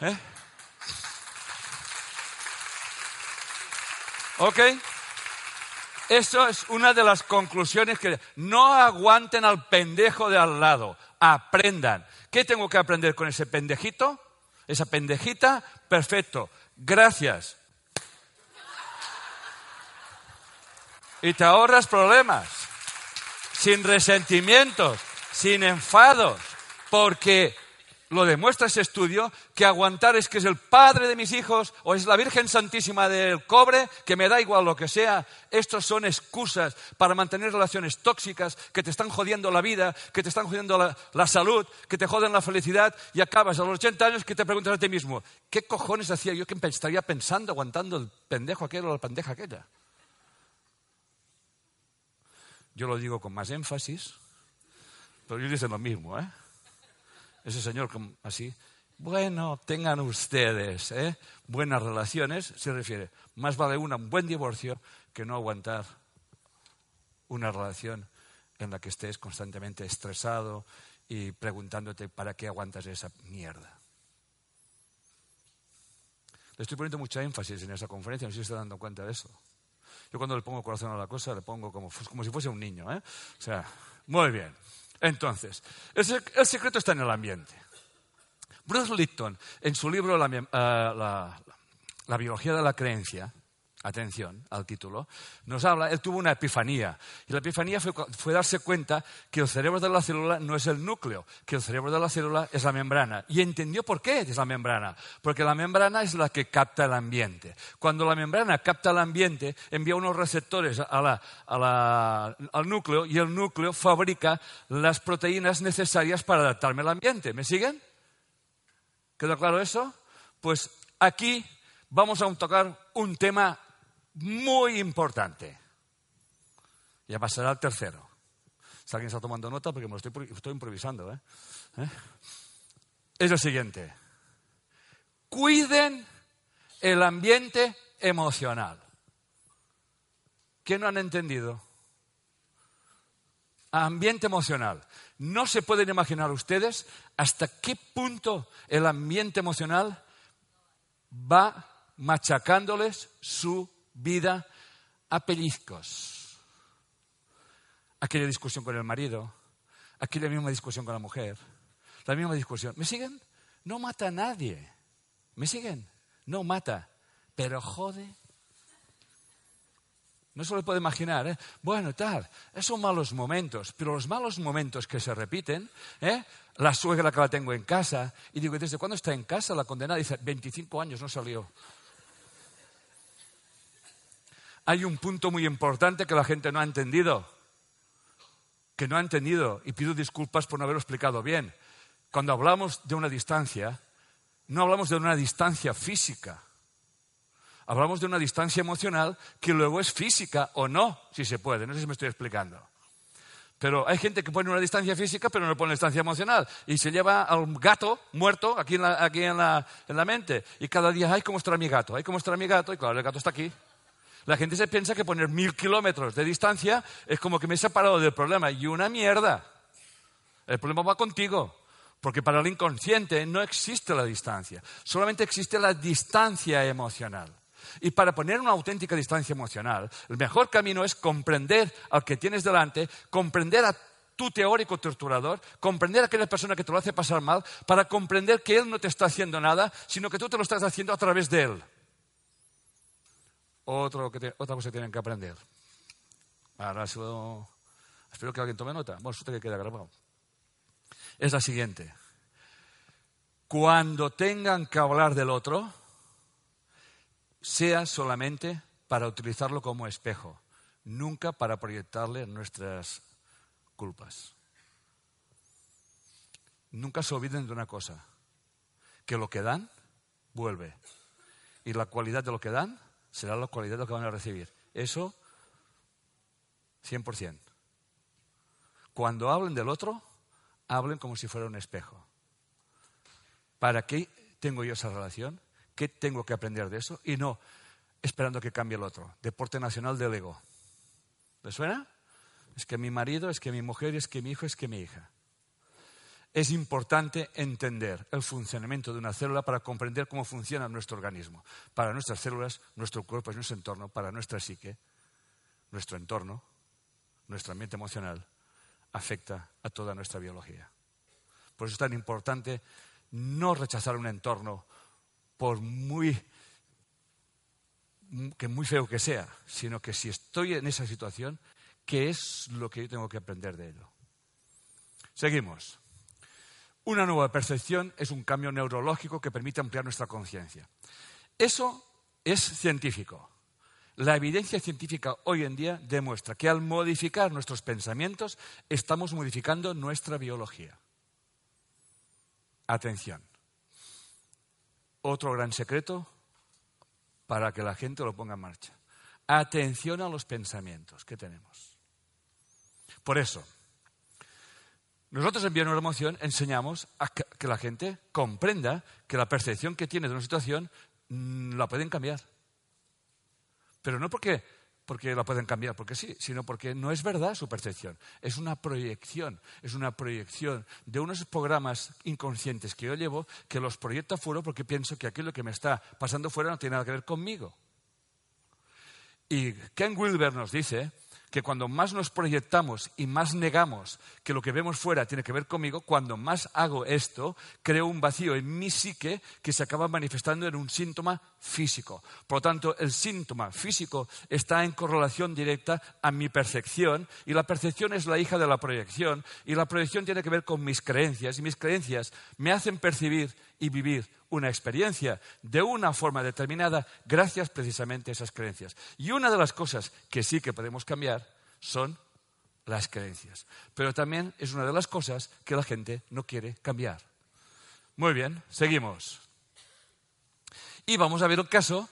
¿Eh? ¿Ok? Eso es una de las conclusiones que no aguanten al pendejo de al lado, aprendan. ¿Qué tengo que aprender con ese pendejito? esa pendejita, perfecto, gracias. Y te ahorras problemas, sin resentimientos, sin enfados, porque lo demuestra ese estudio, que aguantar es que es el padre de mis hijos o es la Virgen Santísima del cobre, que me da igual lo que sea. Estos son excusas para mantener relaciones tóxicas que te están jodiendo la vida, que te están jodiendo la, salud, que te joden la felicidad y acabas a los 80 años que te preguntas a ti mismo, ¿qué cojones hacía yo que estaría pensando aguantando el pendejo aquel o la pendeja aquella? Yo lo digo con más énfasis, pero ellos dicen lo mismo, ¿eh? Ese señor así, bueno, tengan ustedes ¿eh? buenas relaciones, se refiere, más vale un buen divorcio que no aguantar una relación en la que estés constantemente estresado y preguntándote para qué aguantas esa mierda. Le estoy poniendo mucha énfasis en esa conferencia, no sé si se está dando cuenta de eso. Yo cuando le pongo corazón a la cosa, le pongo como, como si fuese un niño. ¿eh? O sea, muy bien. Entonces, el, secreto está en el ambiente. Bruce Lipton, en su libro la, eh, biología de la creencia, atención al título, nos habla, él tuvo una epifanía. Y la epifanía fue, darse cuenta que el cerebro de la célula no es el núcleo, que el cerebro de la célula es la membrana. Y entendió por qué es la membrana. Porque la membrana es la que capta el ambiente. Cuando la membrana capta el ambiente, envía unos receptores al núcleo y el núcleo fabrica las proteínas necesarias para adaptarme al ambiente. ¿Me siguen? ¿Queda claro eso? Pues aquí vamos a tocar un tema muy importante. Ya pasará al tercero. Si alguien está tomando nota, porque me estoy, estoy improvisando. ¿eh? ¿Eh? Es lo siguiente. Cuiden el ambiente emocional. ¿Qué no han entendido? Ambiente emocional. No se pueden imaginar ustedes hasta qué punto el ambiente emocional va machacándoles su vida a pellizcos. Aquella discusión con el marido, aquella misma discusión con la mujer, la misma discusión. ¿Me siguen? No mata a nadie. ¿Me siguen? No mata, pero jode. No se lo puede imaginar, ¿eh? Bueno, tal, esos malos momentos, pero los malos momentos que se repiten, ¿eh? La suegra que la tengo en casa, y digo, ¿desde cuándo está en casa la condenada? Dice, 25 años no salió. Hay un punto muy importante que la gente no ha entendido. Que no ha entendido, y pido disculpas por no haberlo explicado bien. Cuando hablamos de una distancia, no hablamos de una distancia física. Hablamos de una distancia emocional que luego es física o no, si se puede. No sé si me estoy explicando. Pero hay gente que pone una distancia física, pero no pone distancia emocional. Y se lleva al gato muerto aquí en la, aquí en la, en la mente. Y cada día, ay, ¿cómo está mi gato? Ay, ¿cómo está mi gato? Y claro, el gato está aquí. La gente se piensa que poner mil kilómetros de distancia es como que me he separado del problema. Y una mierda. El problema va contigo. Porque para el inconsciente no existe la distancia. Solamente existe la distancia emocional. Y para poner una auténtica distancia emocional, el mejor camino es comprender al que tienes delante, comprender a tu teórico torturador, comprender a aquella persona que te lo hace pasar mal, para comprender que él no te está haciendo nada, sino que tú te lo estás haciendo a través de él otra cosa que tienen que aprender. Ahora espero que alguien tome nota. Bueno, eso que queda grabado. Es la siguiente. Cuando tengan que hablar del otro, sea solamente para utilizarlo como espejo, nunca para proyectarle nuestras culpas. Nunca se olviden de una cosa, que lo que dan vuelve. Y la cualidad de lo que dan será la cualidad lo que van a recibir. Eso, 100%. Cuando hablen del otro, hablen como si fuera un espejo. ¿Para qué tengo yo esa relación? ¿Qué tengo que aprender de eso? Y no esperando que cambie el otro. Deporte nacional del ego. ¿Le suena? Es que mi marido, es que mi mujer, es que mi hijo, es que mi hija es importante entender el funcionamiento de una célula para comprender cómo funciona nuestro organismo. Para nuestras células, nuestro cuerpo y nuestro entorno, para nuestra psique, nuestro entorno, nuestro ambiente emocional, afecta a toda nuestra biología. Por eso es tan importante no rechazar un entorno por muy que muy feo que sea, sino que si estoy en esa situación, ¿qué es lo que yo tengo que aprender de ello? Seguimos. Una nueva percepción es un cambio neurológico que permite ampliar nuestra conciencia. Eso es científico. La evidencia científica hoy en día demuestra que al modificar nuestros pensamientos estamos modificando nuestra biología. Atención. Otro gran secreto para que la gente lo ponga en marcha. Atención a los pensamientos que tenemos. Por eso, nosotros en Bien Emoción enseñamos a que la gente comprenda que la percepción que tiene de una situación mm, la pueden cambiar. Pero no porque, porque la pueden cambiar, porque sí, sino porque no es verdad su percepción. Es una proyección, es una proyección de unos programas inconscientes que yo llevo que los proyecto afuera porque pienso que aquello que me está pasando fuera no tiene nada que ver conmigo. Y Ken Wilber nos dice que cuando más nos proyectamos y más negamos que lo que vemos fuera tiene que ver conmigo, cuando más hago esto, creo un vacío en mi psique que se acaba manifestando en un síntoma físico. Por lo tanto, el síntoma físico está en correlación directa a mi percepción y la percepción es la hija de la proyección y la proyección tiene que ver con mis creencias y mis creencias me hacen percibir y vivir una experiencia de una forma determinada gracias precisamente a esas creencias. Y una de las cosas que sí que podemos cambiar son las creencias. Pero también es una de las cosas que la gente no quiere cambiar. Muy bien, seguimos. Y vamos a ver un caso.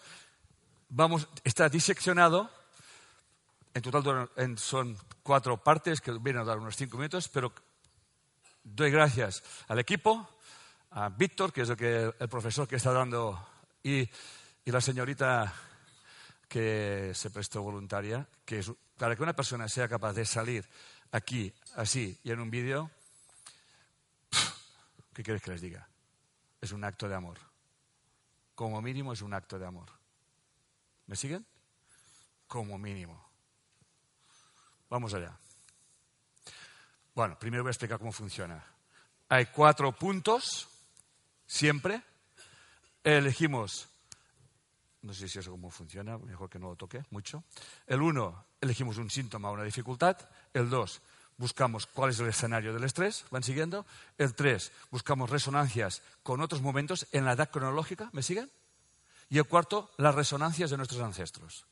Vamos, está diseccionado. En total son cuatro partes que vienen a dar unos cinco minutos, pero doy gracias al equipo, a Víctor, que es el, que, el profesor que está dando, y, y, la señorita que se prestó voluntaria, que es, para que una persona sea capaz de salir aquí, así, y en un vídeo, ¿qué quieres que les diga? Es un acto de amor. Como mínimo es un acto de amor. ¿Me siguen? Como mínimo. Vamos allá. Bueno, primero voy a explicar cómo funciona. Hay cuatro puntos Siempre elegimos, no sé si eso cómo funciona, mejor que no lo toque mucho. El uno, elegimos un síntoma o una dificultad. El dos, buscamos cuál es el escenario del estrés, van siguiendo. El tres, buscamos resonancias con otros momentos en la edad cronológica, ¿me siguen? Y el cuarto, las resonancias de nuestros ancestros.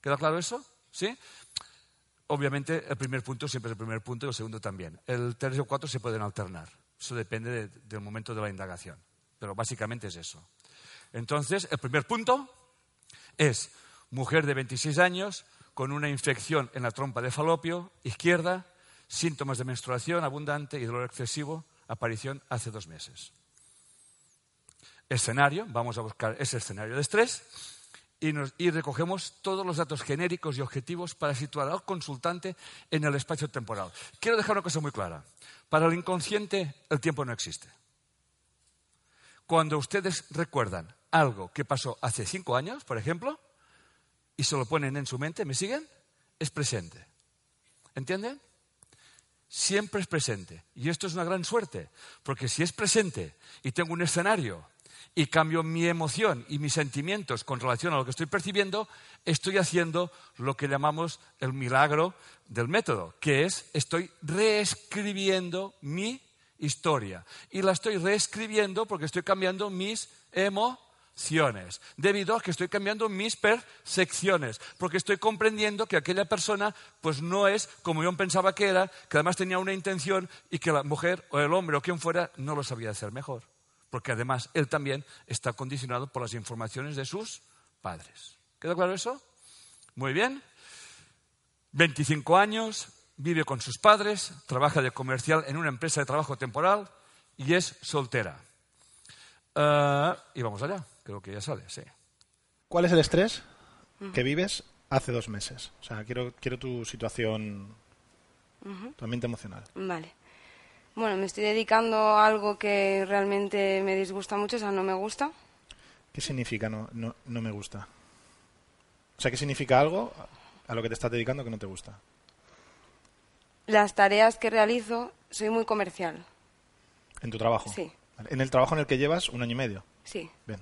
¿Queda claro eso? ¿Sí? Obviamente el primer punto siempre es el primer punto y el segundo también. El tres y el cuatro se pueden alternar. Eso depende del momento de la indagación. Pero básicamente es eso. Entonces, el primer punto es mujer de 26 años con una infección en la trompa de falopio izquierda, síntomas de menstruación abundante y dolor excesivo, aparición hace dos meses. Escenario, vamos a buscar ese escenario de estrés y, y, recogemos todos los datos genéricos y objetivos para situar al consultante en el espacio temporal. Quiero dejar una cosa muy clara. Para el inconsciente el tiempo no existe. Cuando ustedes recuerdan algo que pasó hace cinco años, por ejemplo, y se lo ponen en su mente, ¿me siguen? Es presente. ¿Entienden? Siempre es presente. Y esto es una gran suerte, porque si es presente y tengo un escenario y cambio mi emoción y mis sentimientos con relación a lo que estoy percibiendo, estoy haciendo lo que llamamos el milagro del método, que es estoy reescribiendo mi historia. Y la estoy reescribiendo porque estoy cambiando mis emociones, debido a que estoy cambiando mis percepciones, porque estoy comprendiendo que aquella persona pues no es como yo pensaba que era, que además tenía una intención y que la mujer o el hombre o quien fuera no lo sabía hacer mejor, porque además él también está condicionado por las informaciones de sus padres. ¿Queda claro eso? Muy bien. 25 años, vive con sus padres, trabaja de comercial en una empresa de trabajo temporal y es soltera. Uh, y vamos allá, creo que ya sale, sí. ¿Cuál es el estrés que vives hace dos meses? O sea, quiero, quiero tu situación, tu ambiente emocional. Vale. Bueno, me estoy dedicando a algo que realmente me disgusta mucho, o sea, no me gusta. ¿Qué significa no, no, no me gusta? O sea, ¿qué significa algo a lo que te estás dedicando que no te gusta? Las tareas que realizo soy muy comercial. ¿En tu trabajo? Sí. ¿En el trabajo en el que llevas un año y medio? Sí. Bien.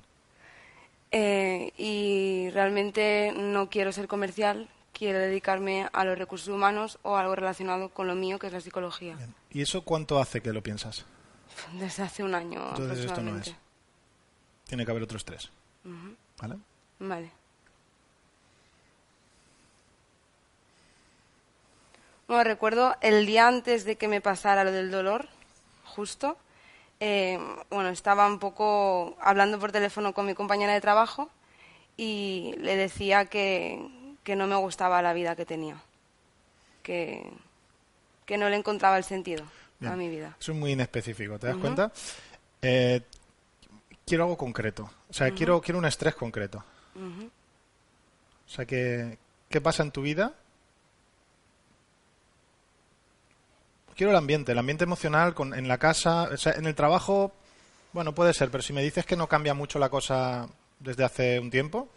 Eh, y realmente no quiero ser comercial, quiero dedicarme a los recursos humanos o algo relacionado con lo mío, que es la psicología. ¿Y eso cuánto hace que lo piensas? Desde hace un año Entonces esto no es. Tiene que haber otro estrés. ¿Vale? Vale. Bueno, recuerdo el día antes de que me pasara lo del dolor, justo. eh, bueno, estaba un poco hablando por teléfono con mi compañera de trabajo y le decía que, que no me gustaba la vida que tenía, que, que no le encontraba el sentido Bien. a mi vida. Eso es muy inespecífico, ¿te das cuenta? Eh, quiero algo concreto. O sea, quiero, quiero un estrés concreto. O sea, que, ¿qué pasa en tu vida? Quiero el ambiente, el ambiente emocional con, en la casa, o sea, en el trabajo, bueno, puede ser, pero si me dices que no cambia mucho la cosa desde hace un tiempo,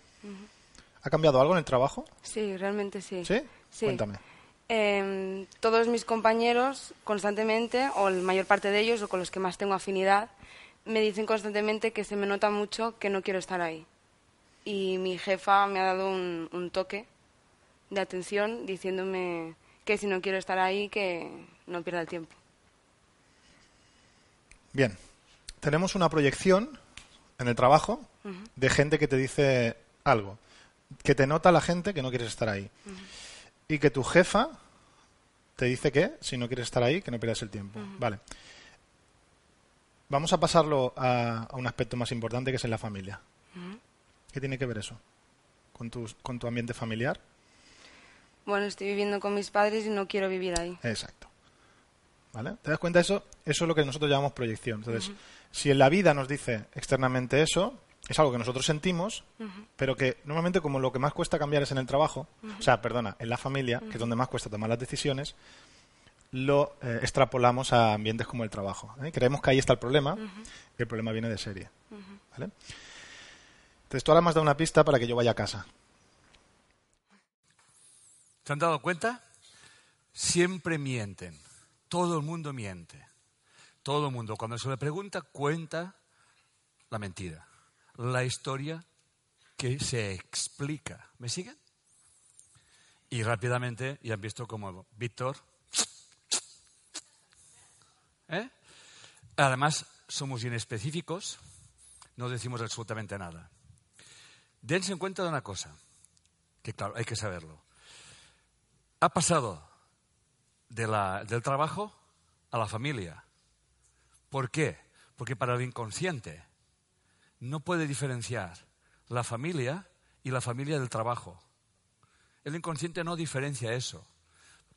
¿ha cambiado algo en el trabajo? Sí, realmente sí. ¿Sí? Sí. Cuéntame. Eh, todos mis compañeros constantemente, o la mayor parte de ellos, o con los que más tengo afinidad, me dicen constantemente que se me nota mucho que no quiero estar ahí. Y mi jefa me ha dado un, un toque de atención diciéndome que si no quiero estar ahí, que no pierda el tiempo. Bien, tenemos una proyección en el trabajo de gente que te dice algo, que te nota la gente que no quieres estar ahí. Y que tu jefa te dice que si no quieres estar ahí, que no pierdas el tiempo. Vale. Vamos a pasarlo a, a un aspecto más importante que es en la familia. ¿Qué tiene que ver eso? ¿Con tu, con tu ambiente familiar? Bueno, estoy viviendo con mis padres y no quiero vivir ahí. Exacto. ¿Vale? ¿Te das cuenta de eso? Eso es lo que nosotros llamamos proyección. Entonces, si en la vida nos dice externamente eso, es algo que nosotros sentimos, pero que normalmente como lo que más cuesta cambiar es en el trabajo, o sea, perdona, en la familia, que es donde más cuesta tomar las decisiones, lo eh, extrapolamos a ambientes como el trabajo. ¿eh? Creemos que ahí está el problema, y el problema viene de serie. ¿Vale? Entonces, tú ahora me has dado una pista para que yo vaya a casa. ¿Se han dado cuenta? Siempre mienten. Todo el mundo miente. Todo el mundo. Cuando se le pregunta, cuenta la mentira. La historia que se explica. ¿Me siguen? Y rápidamente ya han visto como Víctor. ¿eh? Además, somos inespecíficos. No decimos absolutamente nada. Dense en cuenta de una cosa, que claro, hay que saberlo ha pasado de la- del trabajo a la familia. ¿Por qué? Porque para el inconsciente no puede diferenciar la familia y la familia del trabajo. El inconsciente no diferencia eso.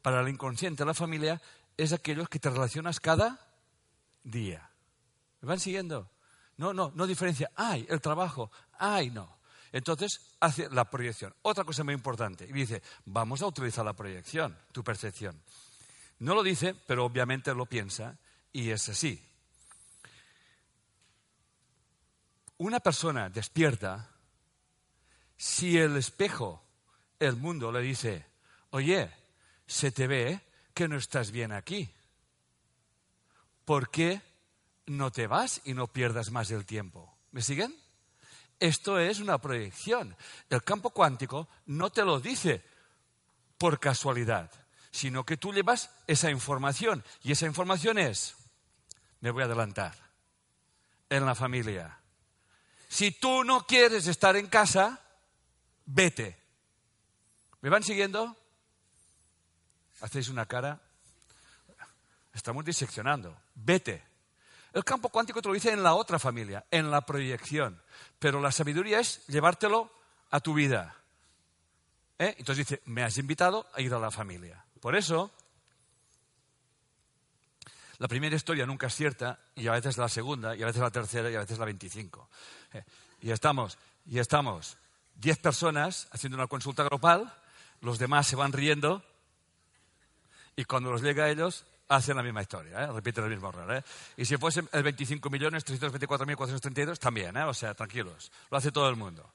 Para el inconsciente la familia es aquellos que te relacionas cada día. ¿Me van siguiendo? No, no, no diferencia. Ay, el trabajo. Ay, no. Entonces hace la proyección. Otra cosa muy importante. Y dice, vamos a utilizar la proyección, tu percepción. No lo dice, pero obviamente lo piensa y es así. Una persona despierta, si el espejo, el mundo, le dice, oye, se te ve que no estás bien aquí. ¿Por qué no te vas y no pierdas más el tiempo? ¿Me siguen? Esto es una proyección. El campo cuántico no te lo dice por casualidad, sino que tú llevas esa información. Y esa información es, me voy a adelantar, en la familia. Si tú no quieres estar en casa, vete. ¿Me van siguiendo? Hacéis una cara. Estamos diseccionando. Vete. El campo cuántico te lo dice en la otra familia, en la proyección. Pero la sabiduría es llevártelo a tu vida. ¿Eh? Entonces dice, me has invitado a ir a la familia. Por eso, la primera historia nunca es cierta, y a veces la segunda, y a veces la tercera, y a veces la 25. ¿Eh? Y estamos, y estamos, 10 personas haciendo una consulta grupal, los demás se van riendo, y cuando los llega a ellos, hacen la misma historia, ¿eh? repiten el mismo error. ¿eh? Y si fuesen el 25.324.432, también, ¿eh? o sea, tranquilos, lo hace todo el mundo.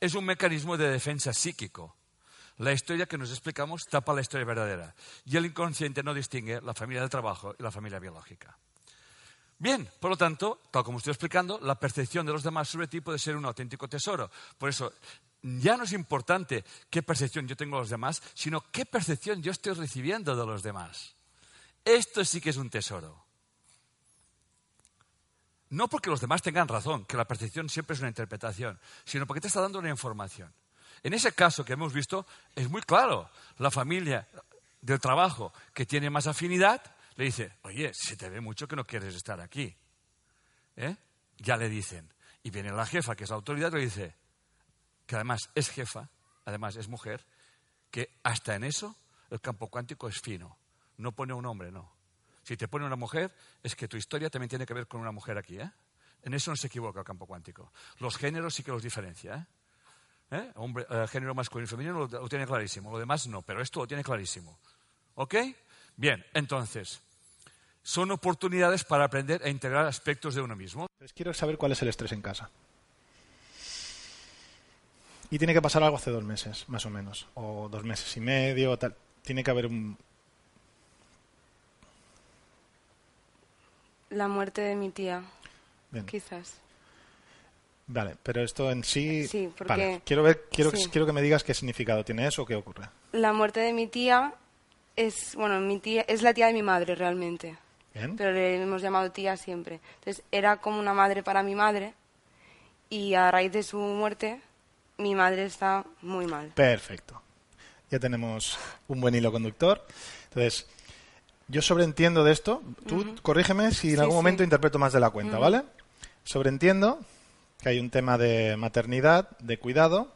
Es un mecanismo de defensa psíquico. La historia que nos explicamos tapa la historia verdadera. Y el inconsciente no distingue la familia del trabajo y la familia biológica. Bien, por lo tanto, tal como estoy explicando, la percepción de los demás sobre ti puede ser un auténtico tesoro. Por eso, ya no es importante qué percepción yo tengo de los demás, sino qué percepción yo estoy recibiendo de los demás. Esto sí que es un tesoro. No porque los demás tengan razón, que la percepción siempre es una interpretación, sino porque te está dando una información. En ese caso que hemos visto, es muy claro. La familia del trabajo que tiene más afinidad le dice, oye, se te ve mucho que no quieres estar aquí. ¿Eh? Ya le dicen. Y viene la jefa, que es la autoridad, le dice, que además es jefa, además es mujer, que hasta en eso el campo cuántico es fino. No pone un hombre, no. Si te pone una mujer, es que tu historia también tiene que ver con una mujer aquí. ¿eh? En eso no se equivoca el campo cuántico. Los géneros sí que los diferencia. ¿eh? ¿Eh? Hombre, eh, género masculino y femenino lo, tiene clarísimo. Lo demás no, pero esto lo tiene clarísimo. ¿Ok? Bien, entonces, son oportunidades para aprender a integrar aspectos de uno mismo. quiero saber cuál es el estrés en casa. Y tiene que pasar algo hace dos meses, más o menos, o dos meses y medio, tal. Tiene que haber un... La muerte de mi tía, quizás. Vale, pero esto en sí... Sí, porque... Vale. Quiero, ver, quiero, quiero que me digas qué significado tiene eso o qué ocurre. La muerte de mi tía es, bueno, mi tía es la tía de mi madre realmente. Bien. Pero le hemos llamado tía siempre. Entonces era como una madre para mi madre y a raíz de su muerte mi madre está muy mal. Perfecto. Ya tenemos un buen hilo conductor. Entonces, yo sobreentiendo de esto. Tú corrígeme si en algún momento interpreto más de la cuenta, ¿vale? Sobreentiendo que hay un tema de maternidad, de cuidado,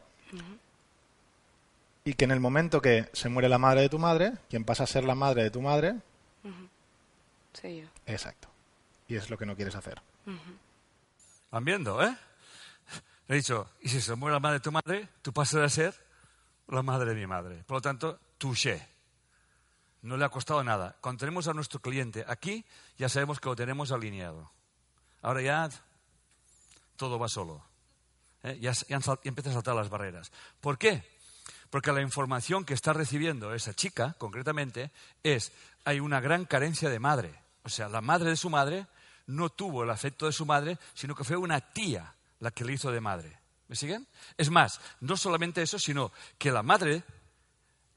y que en el momento que se muere la madre de tu madre, quien pasa a ser la madre de tu madre, soy yo. Exacto. Y es lo que no quieres hacer. Van viendo, ¿eh? Le he dicho, y si se muere la madre de tu madre, tú pasas a ser la madre de mi madre. Por lo tanto, touché. No le ha costado nada. Cuando tenemos a nuestro cliente aquí, ya sabemos que lo tenemos alineado. Ahora ya todo va solo. ¿eh? Ya, empieza a saltar las barreras. ¿Por qué? Porque la información que está recibiendo esa chica, concretamente, es, hay una gran carencia de madre. O sea, la madre de su madre no tuvo el afecto de su madre, sino que fue una tía la que le hizo de madre. ¿Me siguen? Es más, no solamente eso, sino que la madre,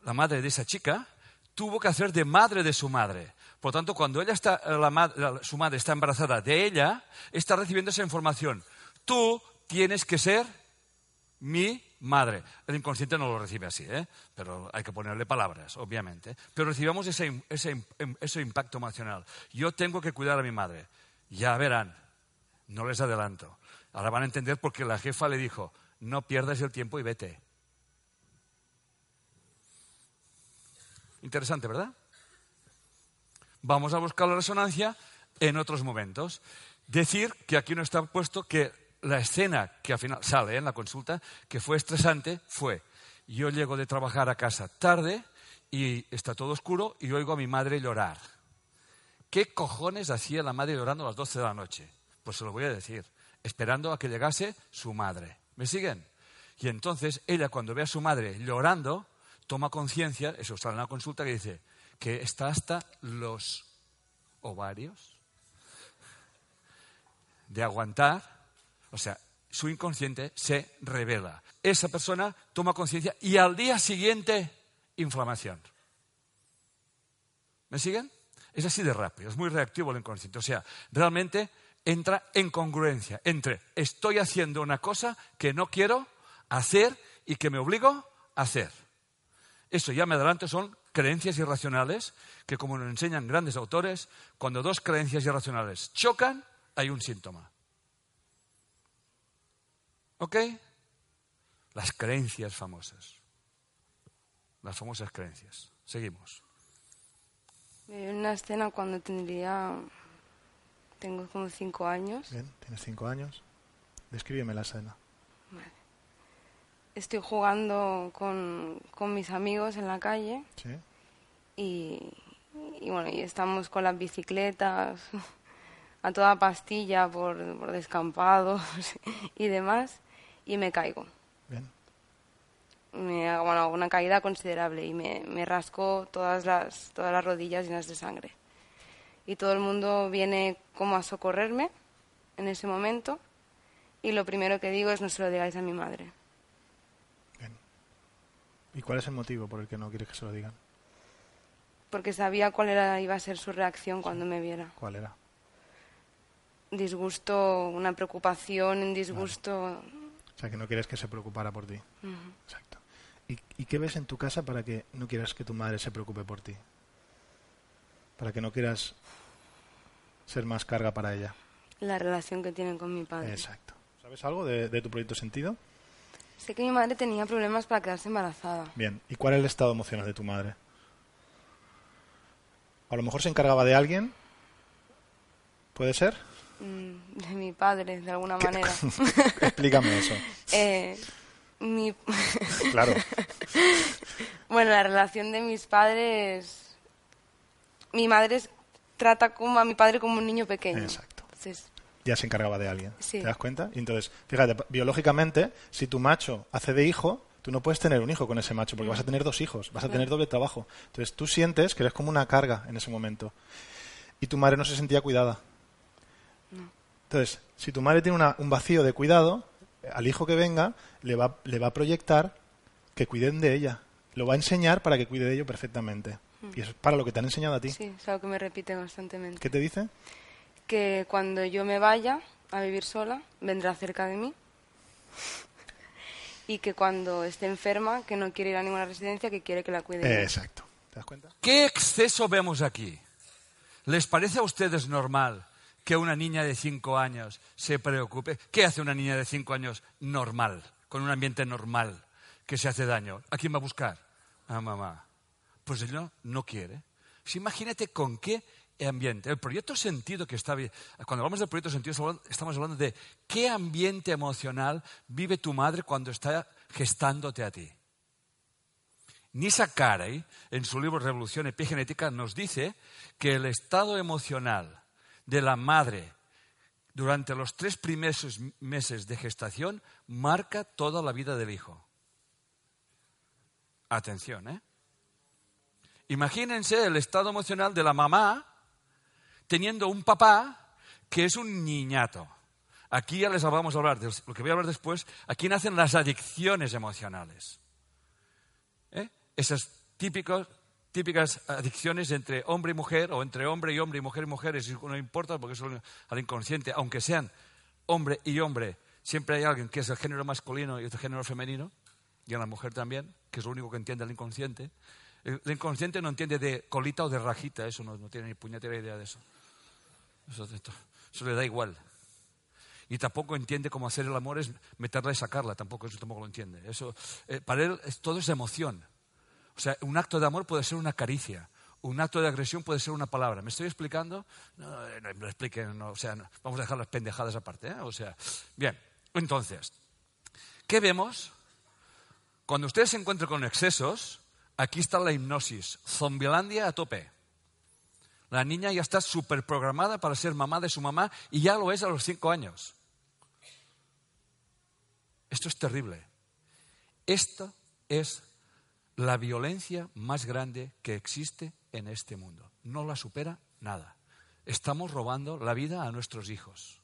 la madre de esa chica, tuvo que hacer de madre de su madre. Por tanto, cuando ella está, su madre está embarazada de ella, está recibiendo esa información. Tú tienes que ser mi madre. El inconsciente no lo recibe así, ¿eh? pero hay que ponerle palabras, obviamente. Pero recibamos ese, ese, ese impacto emocional. Yo tengo que cuidar a mi madre. Ya verán, no les adelanto. Ahora van a entender por qué la jefa le dijo, no pierdas el tiempo y vete. Interesante, ¿verdad? Vamos a buscar la resonancia en otros momentos. Decir que aquí no está puesto que la escena que al final sale en la consulta, que fue estresante, fue, yo llego de trabajar a casa tarde y está todo oscuro y oigo a mi madre llorar. ¿Qué cojones hacía la madre llorando a las 12 de la noche? Pues se lo voy a decir esperando a que llegase su madre. ¿Me siguen? Y entonces ella cuando ve a su madre llorando, toma conciencia, eso está en la consulta que dice, que está hasta los ovarios de aguantar, o sea, su inconsciente se revela. Esa persona toma conciencia y al día siguiente, inflamación. ¿Me siguen? Es así de rápido, es muy reactivo el inconsciente. O sea, realmente entra en congruencia entre estoy haciendo una cosa que no quiero hacer y que me obligo a hacer. Eso ya me adelanto son creencias irracionales que, como nos enseñan grandes autores, cuando dos creencias irracionales chocan, hay un síntoma. ¿Ok? Las creencias famosas. Las famosas creencias. Seguimos. En una escena cuando tendría tengo como cinco años. Bien, tienes cinco años. Descríbeme la escena. Estoy jugando con, con, mis amigos en la calle. Sí. Y, y, bueno, y estamos con las bicicletas a toda pastilla por, por descampados y demás. Y me caigo. Bien. Me hago bueno, una caída considerable y me, me rasco todas las, todas las rodillas llenas de sangre y todo el mundo viene como a socorrerme en ese momento y lo primero que digo es no se lo digáis a mi madre. Bien. ¿Y cuál es el motivo por el que no quieres que se lo digan? Porque sabía cuál era, iba a ser su reacción cuando me viera. ¿Cuál era? disgusto, una preocupación, un disgusto. O sea, que no quieres que se preocupara por ti. Exacto. ¿Y, ¿Y qué ves en tu casa para que no quieras que tu madre se preocupe por ti? Para que no quieras ser más carga para ella. La relación que tienen con mi padre. Exacto. ¿Sabes algo de, de tu proyecto sentido? Sé que mi madre tenía problemas para quedarse embarazada. Bien. ¿Y cuál es el estado emocional de tu madre? A lo mejor se encargaba de alguien. ¿Puede ser? Mm, De mi padre, de alguna manera. Explícame eso. Eh, mi... Claro. bueno, la relación de mis padres... Mi madre trata como a mi padre como un niño pequeño. Exacto. Entonces, Ya se encargaba de alguien. Sí. ¿Te das cuenta? Y entonces, fíjate, biológicamente, si tu macho hace de hijo, tú no puedes tener un hijo con ese macho porque vas a tener dos hijos, vas a tener doble trabajo. Entonces tú sientes que eres como una carga en ese momento. Y tu madre no se sentía cuidada. Entonces, si tu madre tiene una- un vacío de cuidado, al hijo que venga le va, le va a proyectar que cuiden de ella. Lo va a enseñar para que cuide de ello perfectamente. Y eso es para lo que te han enseñado a ti. sí, es algo que me repite constantemente. ¿Qué te dice? Que cuando yo me vaya a vivir sola, vendrá cerca de mí. y que cuando esté enferma, que no quiere ir a ninguna residencia, que quiere que la cuide. yo. Exacto. ¿Te das cuenta? ¿Qué exceso vemos aquí? ¿Les parece a ustedes normal que una niña de cinco años se preocupe? ¿Qué hace una niña de cinco años normal, con un ambiente normal, que se hace daño? ¿A quién va a buscar? A mamá. Pues él no, no quiere. Pues imagínate con qué ambiente. El proyecto sentido que está... Cuando hablamos del proyecto sentido estamos hablando de qué ambiente emocional vive tu madre cuando está gestándote a ti. Nisa Carey, en su libro Revolución Epigenética, nos dice que el estado emocional de la madre durante los tres primeros meses de gestación marca toda la vida del hijo. Atención, ¿eh? Imagínense el estado emocional de la mamá teniendo un papá que es un niñato. Aquí ya les vamos a hablar de lo que voy a hablar después. Aquí nacen las adicciones emocionales. ¿eh? Esas típicos- típicas adicciones entre hombre y mujer, o entre hombre y hombre y mujer y mujer, eso no importa porque es al inconsciente, aunque sean hombre y hombre, siempre hay alguien que es el género masculino y el género femenino, y en la mujer también, que es lo único que entiende el inconsciente. El, inconsciente no entiende de colita o de rajita, eso no, no tiene ni puñetera idea de eso. Eso, eso le da igual. Y tampoco entiende cómo hacer el amor es meterla y sacarla, tampoco eso tampoco lo entiende. Eso, eh, para él todo es emoción. O sea, un acto de amor puede ser una caricia, un acto de agresión puede ser una palabra. ¿Me estoy explicando? No, eh, no expliquen, o sea, vamos a dejar las pendejadas aparte. ¿eh? O sea, bien, entonces, ¿qué vemos? Cuando ustedes se encuentren con excesos, aquí está la hipnosis, zombilandia a tope. La niña ya está súper programada para ser mamá de su mamá y ya lo es a los cinco años. Esto es terrible. Esto es la violencia más grande que existe en este mundo. No la supera nada. Estamos robando la vida a nuestros hijos.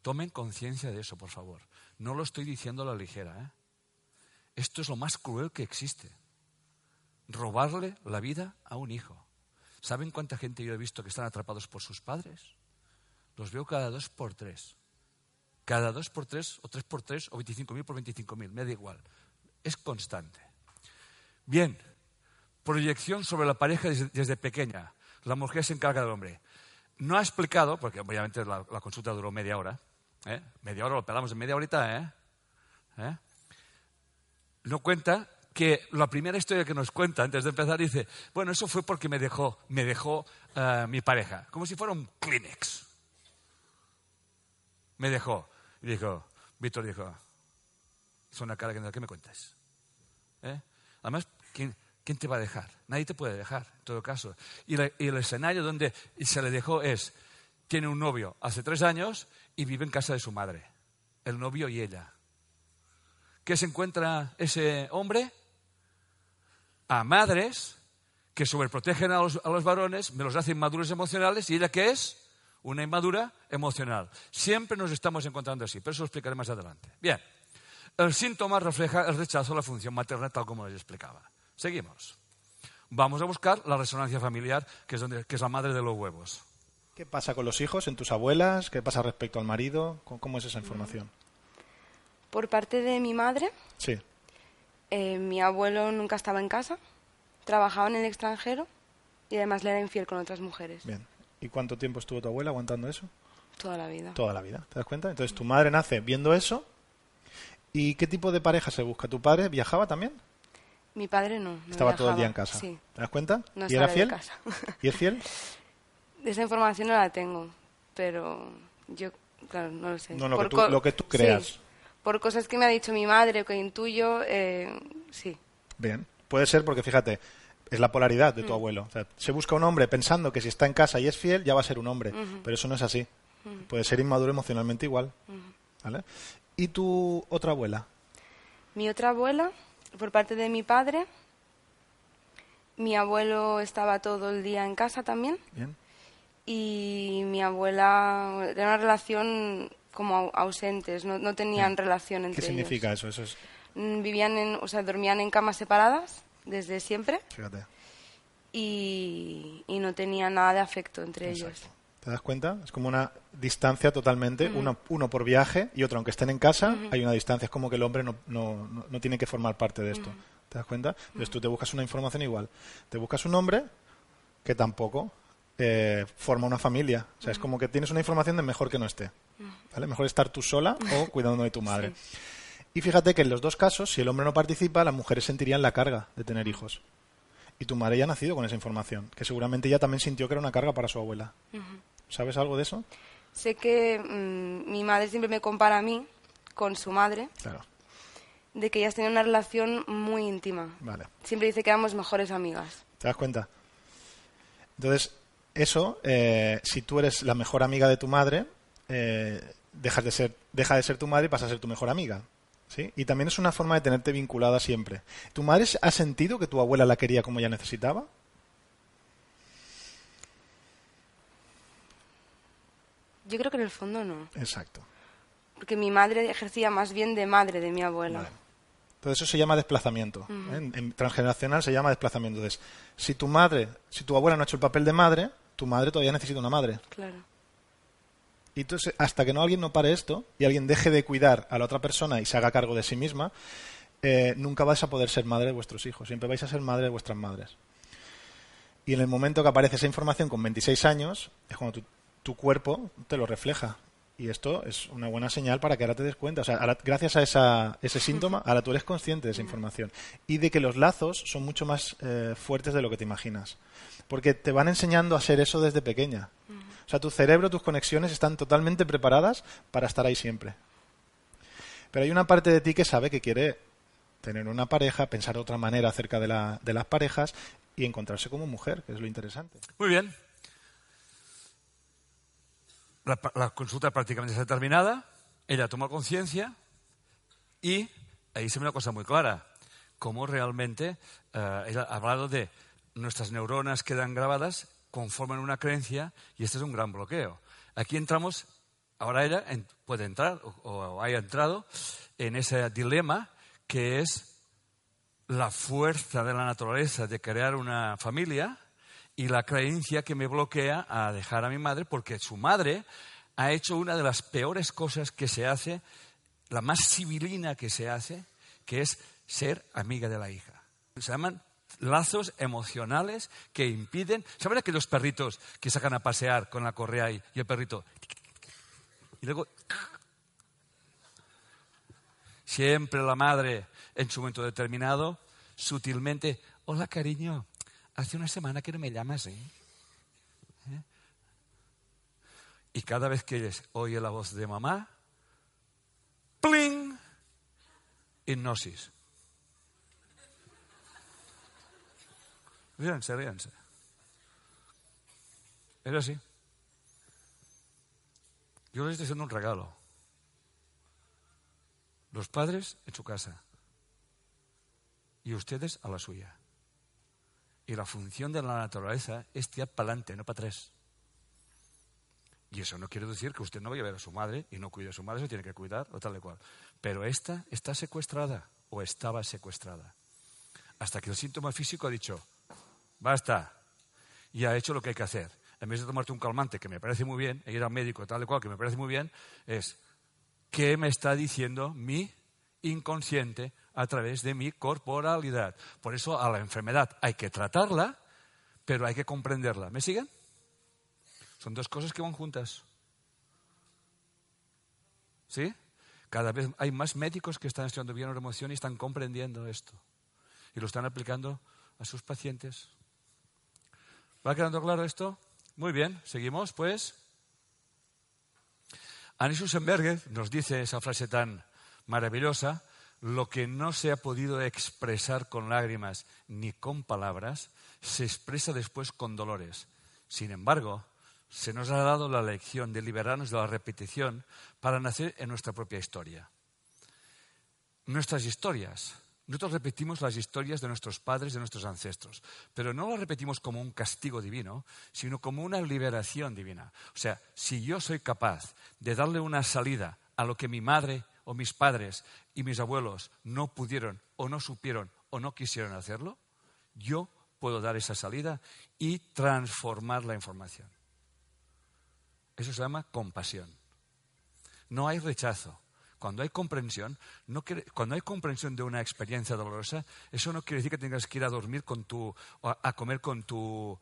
Tomen conciencia de eso, por favor. No lo estoy diciendo a la ligera. ¿eh? Esto es lo más cruel que existe. Robarle la vida a un hijo. ¿Saben cuánta gente yo he visto que están atrapados por sus padres? Los veo cada dos por tres. Cada dos por tres, o tres por tres, o 25.000 por 25.000, me da igual. Es constante. Bien, proyección sobre la pareja desde, pequeña. La mujer se encarga del hombre. No ha explicado, porque obviamente la, consulta duró media hora. ¿eh? Media hora, lo pelamos en media horita, ¿eh? ¿Eh? No cuenta que la primera historia que nos cuenta antes de empezar dice, bueno, eso fue porque me dejó, me dejó eh, mi pareja, como si fuera un Kleenex. Me dejó. Y dijo, Víctor dijo, es una cara que ¿qué me cuentas? ¿Eh? Además, ¿quién, te va a dejar? Nadie te puede dejar, en todo caso. Y, el escenario donde se le dejó es, tiene un novio hace tres años y vive en casa de su madre. El novio y ella. ¿Qué se encuentra ese hombre? A madres que sobreprotegen a los, varones, me los hacen inmaduros emocionales, y ella qué es? Una inmadura emocional. Siempre nos estamos encontrando así, pero eso lo explicaré más adelante. Bien, el síntoma refleja el rechazo a la función materna, tal como les explicaba. Seguimos. Vamos a buscar la resonancia familiar, que es, donde, que es la madre de los huevos. ¿Qué pasa con los hijos en tus abuelas? ¿Qué pasa respecto al marido? ¿Cómo, cómo es esa información? Por parte de mi madre, Sí. eh, mi abuelo nunca estaba en casa, trabajaba en el extranjero y además le era infiel con otras mujeres. Bien. ¿Y cuánto tiempo estuvo tu abuela aguantando eso? Toda la vida. Toda la vida, ¿te das cuenta? Entonces tu madre nace viendo eso. ¿Y qué tipo de pareja se busca? ¿Tu padre viajaba también? Mi padre no. no Estaba todo el día en casa. Sí, ¿Te das cuenta? no ¿Y era de fiel? casa. ¿Y es fiel? Esa información no la tengo, pero yo, claro, no lo sé. No, lo Por que tú- lo que tú sí, creas. por cosas que me ha dicho mi madre o que intuyo, eh, sí. Bien. Puede ser porque, fíjate, es la polaridad de tu abuelo. O sea, se busca un hombre pensando que si está en casa y es fiel, ya va a ser un hombre. Pero eso no es así. Puede ser inmaduro emocionalmente igual. ¿Vale? ¿Y tu otra abuela? Mi otra abuela, por parte de mi padre, mi abuelo estaba todo el día en casa también Bien. y mi abuela era una relación como au- ausentes, no, no tenían relación ¿Qué entre significa eso? Eso es, ellos. Mm, Vivían en, o sea, dormían en camas separadas desde siempre fíjate. y, y no tenían nada de afecto entre ellos. ¿Te das cuenta? Es como una distancia totalmente, uno, uno por viaje y otro, aunque estén en casa, hay una distancia. Es como que el hombre no, no, no- tiene que formar parte de esto. ¿Te das cuenta? Entonces tú te buscas una información igual. Te buscas un hombre que tampoco eh, forma una familia. O sea, es como que tienes una información de mejor que no esté. ¿Vale? Mejor estar tú sola o cuidando de tu madre. Y fíjate que en los dos casos, si el hombre no participa, las mujeres sentirían la carga de tener hijos. Y tu madre ya ha nacido con esa información, que seguramente ella también sintió que era una carga para su abuela. ¿Sabes algo de eso? Sé que mm, mi madre siempre me compara a mí con su madre, Claro. de que ellas tenían una relación muy íntima. Vale. Siempre dice que éramos mejores amigas. ¿Te das cuenta? Entonces, eso, eh, si tú eres la mejor amiga de tu madre, eh, dejas de ser, deja de ser tu madre y pasa a ser tu mejor amiga. ¿Sí? Y también es una forma de tenerte vinculada siempre. ¿Tu madre ha sentido que tu abuela la quería como ella necesitaba? Yo creo que en el fondo no, Exacto. porque mi madre ejercía más bien de madre de mi abuela. Vale. Entonces eso se llama desplazamiento. ¿eh? en, en transgeneracional se llama desplazamiento. Entonces, si tu madre, si tu abuela no ha hecho el papel de madre, tu madre todavía necesita una madre. Claro. Y entonces, hasta que no alguien no pare esto y alguien deje de cuidar a la otra persona y se haga cargo de sí misma, eh, nunca vais a poder ser madre de vuestros hijos. Siempre vais a ser madre de vuestras madres. Y en el momento que aparece esa información con 26 años, es cuando tu, tu cuerpo te lo refleja. Y esto es una buena señal para que ahora te des cuenta. O sea, ahora, gracias a esa, ese síntoma, ahora tú eres consciente de esa información. Y de que los lazos son mucho más eh, fuertes de lo que te imaginas. Porque te van enseñando a ser eso desde pequeña. O sea, tu cerebro, tus conexiones están totalmente preparadas para estar ahí siempre. Pero hay una parte de ti que sabe que quiere tener una pareja, pensar de otra manera acerca de, la- de las parejas y encontrarse como mujer, que es lo interesante. Muy bien. La, consulta prácticamente está terminada. Ella toma conciencia y ahí se ve una cosa muy clara. Cómo realmente eh, ella ha hablado de nuestras neuronas quedan grabadas, conforman una creencia y este es un gran bloqueo. Aquí entramos, ahora ella puede entrar o haya entrado en ese dilema que es la fuerza de la naturaleza de crear una familia y la creencia que me bloquea a dejar a mi madre porque su madre ha hecho una de las peores cosas que se hace, la más civilina que se hace, que es ser amiga de la hija. Se llaman lazos emocionales que impiden. ¿Saben aquellos perritos que sacan a pasear con la correa y, y el perrito? Y luego Siempre la madre, en su momento determinado, sutilmente, hola cariño, hace una semana que no me llamas, ¿eh? ¿Eh? Y cada vez que ella oye la voz de mamá, ¡pling! Hipnosis. Ríanse, ríanse. Es así. Yo les estoy haciendo un regalo. Los padres en su casa y ustedes a la suya. Y la función de la naturaleza es tirar para adelante, no para atrás. Y eso no quiere decir que usted no vaya a ver a su madre y no cuide a su madre, se tiene que cuidar o tal y cual. Pero esta está secuestrada o estaba secuestrada. Hasta que el síntoma físico ha dicho, basta, y ha hecho lo que hay que hacer. en vez de tomarte un calmante, que me parece muy bien, e ir al médico tal y cual, que me parece muy bien, es qué me está diciendo mi inconsciente a través de mi corporalidad. Por eso a la enfermedad hay que tratarla, pero hay que comprenderla. ¿Me siguen? Son dos cosas que van juntas. ¿Sí? Cada vez hay más médicos que están estudiando bien la emoción y están comprendiendo esto. Y lo están aplicando a sus pacientes. ¿Va quedando claro esto? Muy bien, seguimos, pues. Annie Susenberger nos dice esa frase tan maravillosa, lo que no se ha podido expresar con lágrimas ni con palabras, se expresa después con dolores. Sin embargo, se nos ha dado la lección de liberarnos de la repetición para nacer en nuestra propia historia. Nuestras historias. Nosotros repetimos las historias de nuestros padres, de nuestros ancestros, pero no las repetimos como un castigo divino, sino como una liberación divina. O sea, si yo soy capaz de darle una salida a lo que mi madre o mis padres y mis abuelos no pudieron o no supieron o no quisieron hacerlo, yo puedo dar esa salida y transformar la información. Eso se llama compasión. No hay rechazo. Cuando hay comprensión, cuando hay comprensión de una experiencia dolorosa, eso no quiere decir que tengas que ir a dormir con tu, a comer con tu,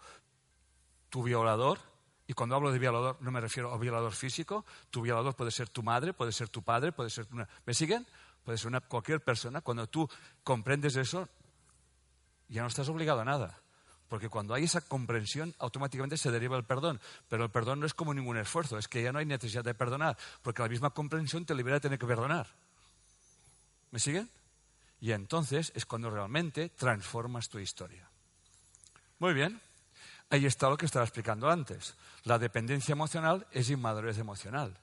tu violador. Y cuando hablo de violador, no me refiero a violador físico. Tu violador puede ser tu madre, puede ser tu padre, puede ser una. ¿Me siguen? Puede ser una, cualquier persona. Cuando tú comprendes eso, ya no estás obligado a nada. Porque cuando hay esa comprensión, automáticamente se deriva el perdón. Pero el perdón no es como ningún esfuerzo, es que ya no hay necesidad de perdonar, porque la misma comprensión te libera de tener que perdonar. ¿Me siguen? Y entonces es cuando realmente transformas tu historia. Muy bien. Ahí está lo que estaba explicando antes. La dependencia emocional es inmadurez emocional.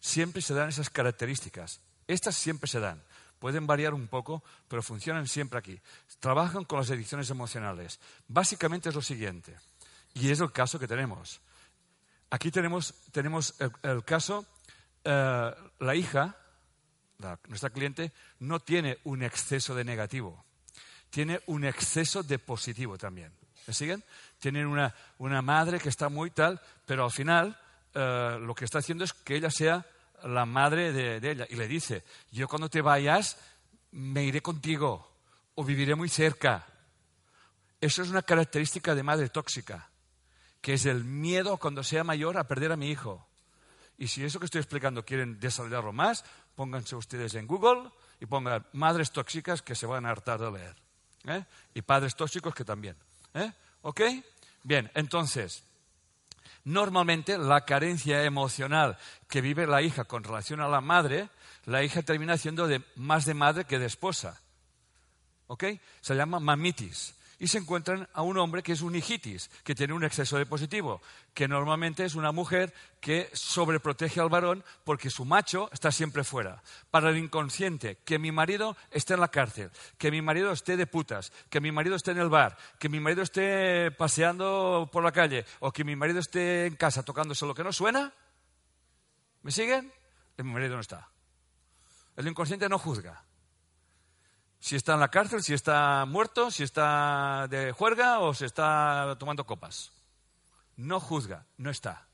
Siempre se dan esas características. Estas siempre se dan. Pueden variar un poco, pero funcionan siempre aquí. Trabajan con las adicciones emocionales. Básicamente es lo siguiente, y es el caso que tenemos. Aquí tenemos, tenemos el, caso, eh, la hija, nuestra cliente, no tiene un exceso de negativo, tiene un exceso de positivo también. ¿Me siguen? Tienen una, una madre que está muy tal, pero al final eh, lo que está haciendo es que ella sea la madre de, ella y le dice, yo cuando te vayas me iré contigo o viviré muy cerca. Eso es una característica de madre tóxica, que es el miedo cuando sea mayor a perder a mi hijo. Y si eso que estoy explicando quieren desarrollarlo más, pónganse ustedes en Google y pongan madres tóxicas que se van a hartar de leer. ¿eh? Y padres tóxicos que también. ¿eh? ¿Ok? Bien, entonces, Normalmente la carencia emocional que vive la hija con relación a la madre, la hija termina siendo de, más de madre que de esposa. ¿Ok? Se llama mamitis y se encuentran a un hombre que es un hijitis, que tiene un exceso de positivo, que normalmente es una mujer que sobreprotege al varón porque su macho está siempre fuera. Para el inconsciente, que mi marido esté en la cárcel, que mi marido esté de putas, que mi marido esté en el bar, que mi marido esté paseando por la calle o que mi marido esté en casa tocándose lo que no suena, ¿me siguen? Mi marido no está. El inconsciente no juzga si está en la cárcel, si está muerto, si está de juerga o si está tomando copas. No juzga, no está.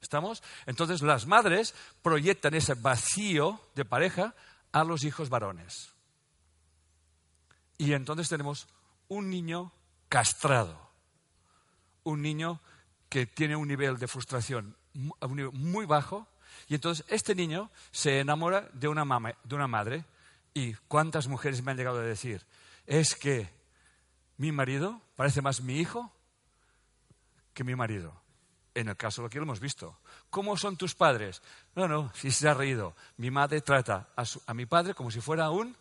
¿Estamos? Entonces las madres proyectan ese vacío de pareja a los hijos varones. Y entonces tenemos un niño castrado, un niño que tiene un nivel de frustración muy bajo, y entonces este niño se enamora de una, de una madre ¿Y cuántas mujeres me han llegado a decir? Es que mi marido parece más mi hijo que mi marido. En el caso de lo que lo hemos visto. ¿Cómo son tus padres? No, no, si se ha reído. Mi madre trata a, a mi padre como si fuera un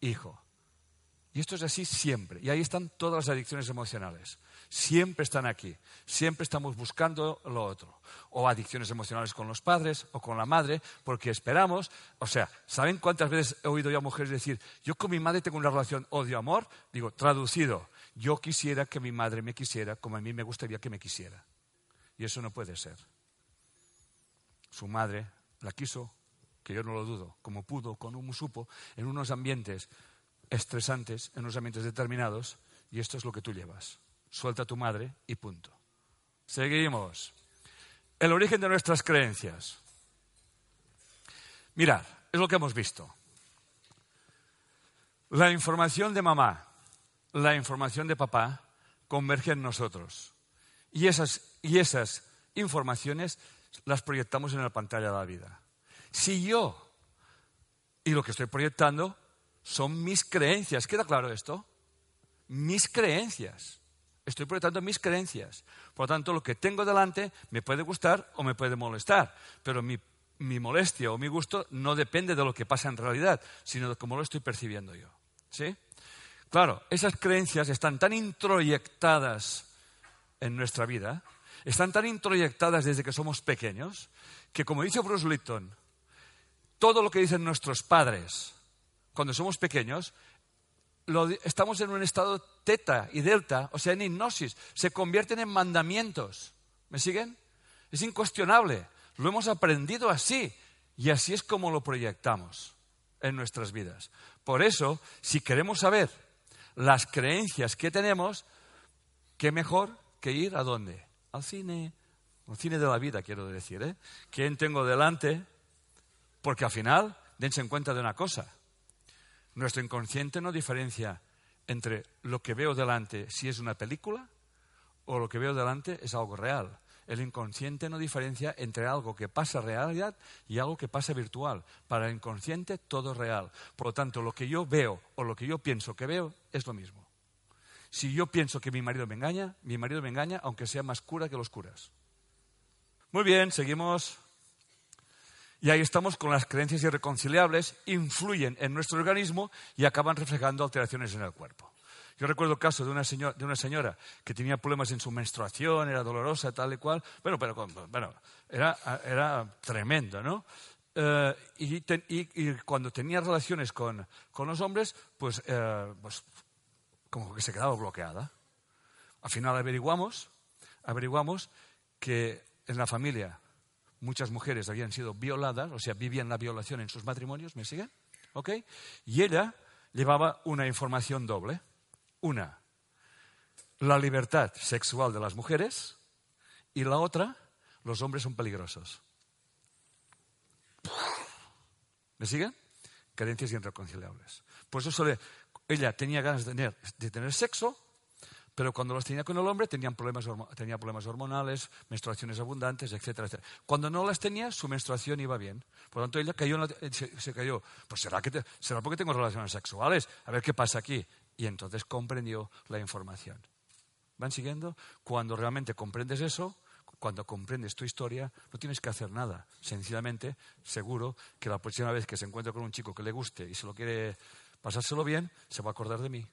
hijo. Y esto es así siempre. Y ahí están todas las adicciones emocionales. Siempre están aquí. Siempre estamos buscando lo otro. O adicciones emocionales con los padres o con la madre, porque esperamos. O sea, ¿saben cuántas veces he oído yo a mujeres decir, yo con mi madre tengo una relación odio-amor? Digo, traducido, yo quisiera que mi madre me quisiera como a mí me gustaría que me quisiera. Y eso no puede ser. Su madre la quiso, que yo no lo dudo, como pudo, como supo, en unos ambientes estresantes en unos ambientes determinados y esto es lo que tú llevas. Suelta a tu madre y punto. Seguimos. El origen de nuestras creencias. Mirad, es lo que hemos visto. La información de mamá, la información de papá convergen en nosotros. Y esas, y esas informaciones las proyectamos en la pantalla de la vida. Si yo y lo que estoy proyectando son mis creencias, ¿queda claro esto? Mis creencias. Estoy proyectando mis creencias. Por lo tanto, lo que tengo delante me puede gustar o me puede molestar, pero mi, mi molestia o mi gusto no depende de lo que pasa en realidad, sino de cómo lo estoy percibiendo yo. ¿Sí? Claro, esas creencias están tan introyectadas en nuestra vida, están tan introyectadas desde que somos pequeños, que como dice Bruce Lipton, todo lo que dicen nuestros padres cuando somos pequeños, estamos en un estado teta y delta, o sea, en hipnosis, se convierten en mandamientos. ¿Me siguen? Es incuestionable, lo hemos aprendido así y así es como lo proyectamos en nuestras vidas. Por eso, si queremos saber las creencias que tenemos, qué mejor que ir a dónde? Al cine, al cine de la vida, quiero decir. ¿eh? ¿Quién tengo delante? Porque al final, dense en cuenta de una cosa. Nuestro inconsciente no diferencia entre lo que veo delante si es una película o lo que veo delante es algo real. El inconsciente no diferencia entre algo que pasa realidad y algo que pasa virtual. Para el inconsciente todo es real. Por lo tanto, lo que yo veo o lo que yo pienso que veo es lo mismo. Si yo pienso que mi marido me engaña, mi marido me engaña aunque sea más cura que los curas. Muy bien, seguimos. Y ahí estamos con las creencias irreconciliables, influyen en nuestro organismo y acaban reflejando alteraciones en el cuerpo. Yo recuerdo el caso de una, de una señora que tenía problemas en su menstruación, era dolorosa, tal y cual. Bueno, pero bueno, era, era tremendo, ¿no? Eh, y, cuando tenía relaciones con, con los hombres, pues, eh, pues como que se quedaba bloqueada. Al final averiguamos, averiguamos que en la familia muchas mujeres habían sido violadas, o sea, vivían la violación en sus matrimonios, ¿me siguen? ¿Ok? Y ella llevaba una información doble. Una, la libertad sexual de las mujeres y la otra, los hombres son peligrosos. ¿Me siguen? Carencias irreconciliables. Por eso ella tenía ganas de tener, sexo, pero cuando los tenía con el hombre tenían problemas, tenía problemas hormonales, menstruaciones abundantes, etcétera, etcétera. Cuando no las tenía, su menstruación iba bien. Por lo tanto, ella cayó se, cayó. Pues será, que será porque tengo relaciones sexuales. A ver qué pasa aquí. Y entonces comprendió la información. ¿Van siguiendo? Cuando realmente comprendes eso, cuando comprendes tu historia, no tienes que hacer nada. Sencillamente, seguro que la próxima vez que se encuentre con un chico que le guste y se lo quiere pasárselo bien, se va a acordar de mí.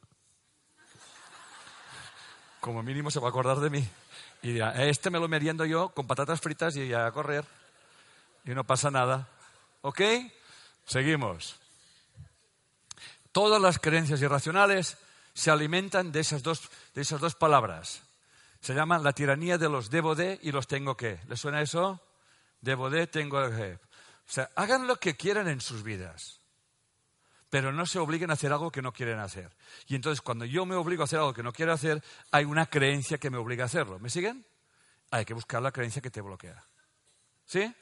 Como mínimo se va a acordar de mí. Y dirá, este me lo meriendo yo con patatas fritas y a correr. Y no pasa nada. ¿Ok? Seguimos. Todas las creencias irracionales se alimentan de esas dos, de esas dos palabras. Se llaman la tiranía de los debo de y los tengo que. ¿Les suena eso? Debo de, tengo que. O sea, hagan lo que quieran en sus vidas, pero no se obliguen a hacer algo que no quieren hacer. Y entonces, cuando yo me obligo a hacer algo que no quiero hacer, hay una creencia que me obliga a hacerlo. ¿Me siguen? Hay que buscar la creencia que te bloquea. ¿Sí?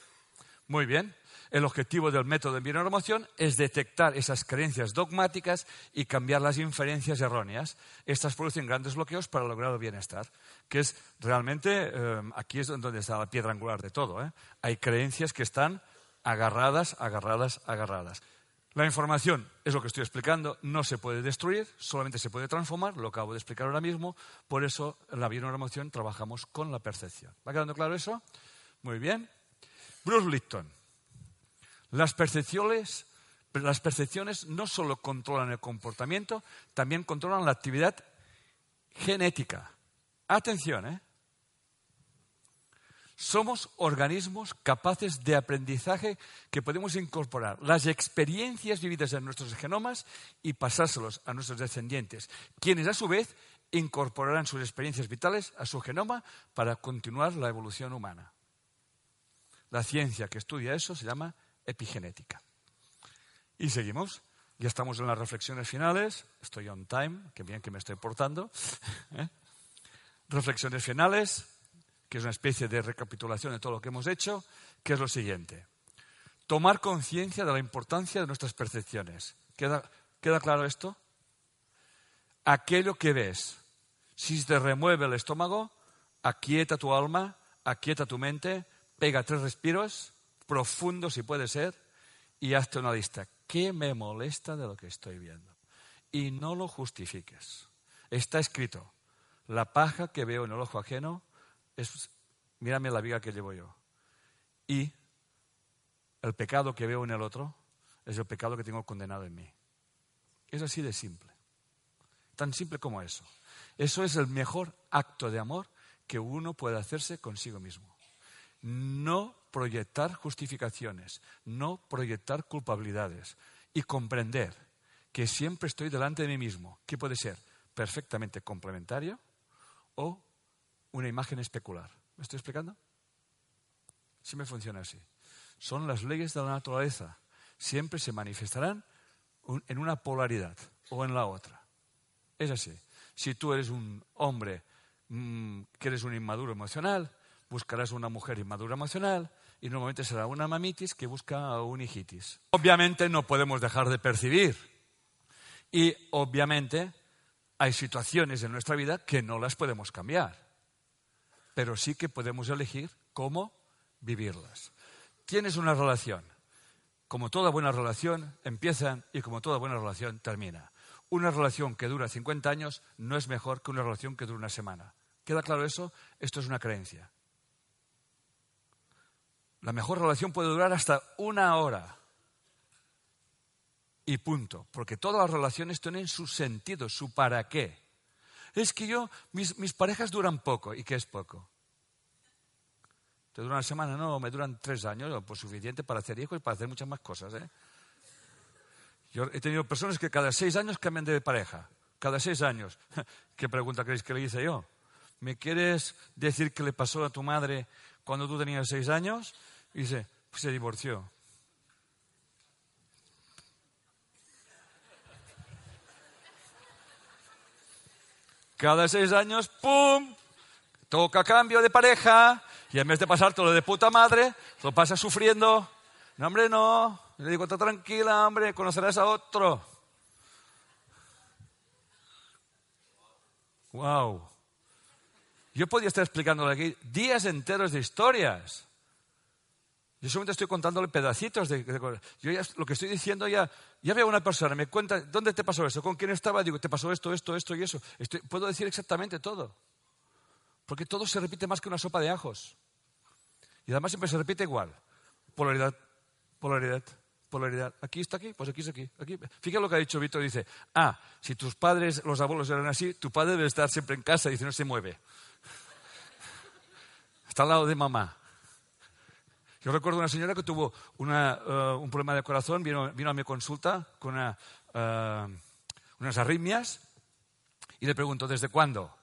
Muy bien. El objetivo del método de bionormación es detectar esas creencias dogmáticas y cambiar las inferencias erróneas. Estas producen grandes bloqueos para lograr el bienestar, que es realmente, eh, aquí es donde está la piedra angular de todo. ¿eh? Hay creencias que están agarradas, agarradas, agarradas. La información, es lo que estoy explicando, no se puede destruir, solamente se puede transformar, lo acabo de explicar ahora mismo, por eso en la bionormación trabajamos con la percepción. ¿Va quedando claro eso? Muy bien. Bruce Lipton. Las percepciones, las percepciones no solo controlan el comportamiento, también controlan la actividad genética. Atención, ¿eh? Somos organismos capaces de aprendizaje que podemos incorporar las experiencias vividas en nuestros genomas y pasárselos a nuestros descendientes, quienes a su vez incorporarán sus experiencias vitales a su genoma para continuar la evolución humana. La ciencia que estudia eso se llama epigenética. Y seguimos. Ya estamos en las reflexiones finales. Estoy on time, que bien que me estoy portando. ¿eh? Reflexiones finales. Que es una especie de recapitulación de todo lo que hemos hecho, que es lo siguiente. Tomar conciencia de la importancia de nuestras percepciones. ¿Queda, ¿Queda claro esto? Aquello que ves, si te remueve el estómago, aquieta tu alma, aquieta tu mente, pega tres respiros, profundos si puede ser, y hazte una lista. ¿Qué me molesta de lo que estoy viendo? Y no lo justifiques. Está escrito, la paja que veo en el ojo ajeno es, mírame la viga que llevo yo. Y el pecado que veo en el otro es el pecado que tengo condenado en mí. Es así de simple. Tan simple como eso. Eso es el mejor acto de amor que uno puede hacerse consigo mismo. No proyectar justificaciones, no proyectar culpabilidades y comprender que siempre estoy delante de mí mismo, que puede ser perfectamente complementario o una imagen especular. ¿Me estoy explicando? Sí me funciona así. Son las leyes de la naturaleza. Siempre se manifestarán en una polaridad o en la otra. Es así. Si tú eres un hombre mm, que eres un inmaduro emocional, buscarás una mujer inmadura emocional y normalmente será una mamitis que busca un hijitis. Obviamente no podemos dejar de percibir y obviamente hay situaciones en nuestra vida que no las podemos cambiar, pero sí que podemos elegir cómo vivirlas. Tienes una relación. Como toda buena relación, empieza y como toda buena relación, termina. Una relación que dura 50 años no es mejor que una relación que dura una semana. ¿Queda claro eso? Esto es una creencia. La mejor relación puede durar hasta una hora. Y punto. Porque todas las relaciones tienen su sentido, su para qué. Es que yo, mis, parejas duran poco. ¿Y qué es poco? ¿Te dura una semana? No, me duran tres años, pues suficiente para hacer hijos y para hacer muchas más cosas. ¿eh? Yo he tenido personas que cada seis años cambian de pareja. Cada seis años. ¿Qué pregunta creéis que le hice yo? ¿Me quieres decir qué le pasó a tu madre cuando tú tenías seis años? Y dice, pues se divorció. Cada seis años, ¡pum! Toca cambio de pareja. Y en vez de pasar todo de puta madre, lo pasa sufriendo. No, hombre, no. Le digo, está tranquila, hombre, conocerás a otro. Wow. Yo podía estar explicándole aquí días enteros de historias. Yo solamente estoy contándole pedacitos de, cosas. Yo ya, lo que estoy diciendo ya, ya veo a una persona, me cuenta, ¿dónde te pasó eso? ¿Con quién estaba? Digo, te pasó esto, esto, esto y eso. puedo decir exactamente todo. Porque todo se repite más que una sopa de ajos. Y además siempre se repite igual. Polaridad, polaridad, polaridad. Aquí está aquí, pues aquí es aquí. aquí. Fíjate lo que ha dicho Víctor. Dice, ah, si tus padres, los abuelos eran así, tu padre debe estar siempre en casa y dice, no se mueve. Está al lado de mamá. Yo recuerdo una señora que tuvo eh, un problema de corazón, vino, a mi consulta con eh, unas arritmias y le pregunto, ¿desde cuándo?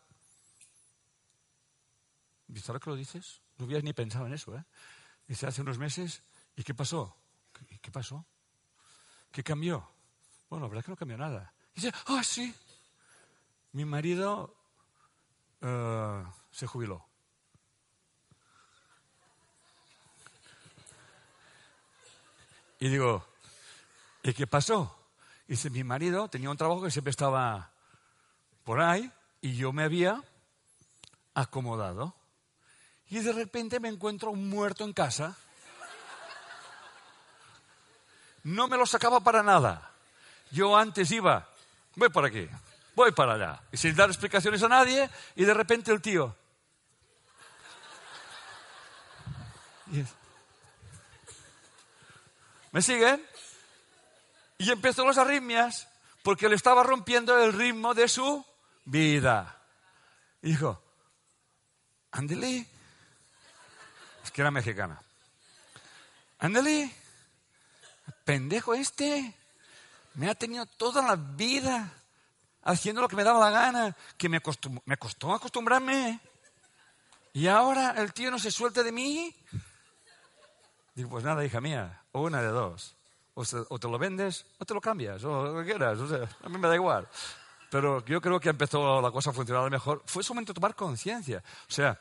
Dice, ¿ahora que lo dices? No habías ni pensado en eso, ¿eh? Dice, hace unos meses, ¿y qué pasó? ¿Qué, pasó? ¿Qué cambió? Bueno, la verdad es que no cambió nada. dice, ah, sí, mi marido eh, se jubiló. Y digo, ¿y qué pasó? Dice, mi marido tenía un trabajo que siempre estaba por ahí y yo me había acomodado. Y de repente me encuentro muerto en casa. No me lo sacaba para nada. Yo antes iba, voy por aquí, voy para allá, y sin dar explicaciones a nadie, y de repente el tío. ¿Me siguen? Y empezó las arritmias porque le estaba rompiendo el ritmo de su vida. Y dijo, ándele, es que era mexicana. Ándale, pendejo este, me ha tenido toda la vida haciendo lo que me daba la gana, que me, me costó acostumbrarme. Y ahora el tío no se suelta de mí. Digo, pues nada, hija mía, una de dos. O, te lo vendes o te lo cambias, o lo que quieras. O sea, a mí me da igual. Pero yo creo que empezó la cosa a funcionar mejor. Fue su momento de tomar conciencia. O sea,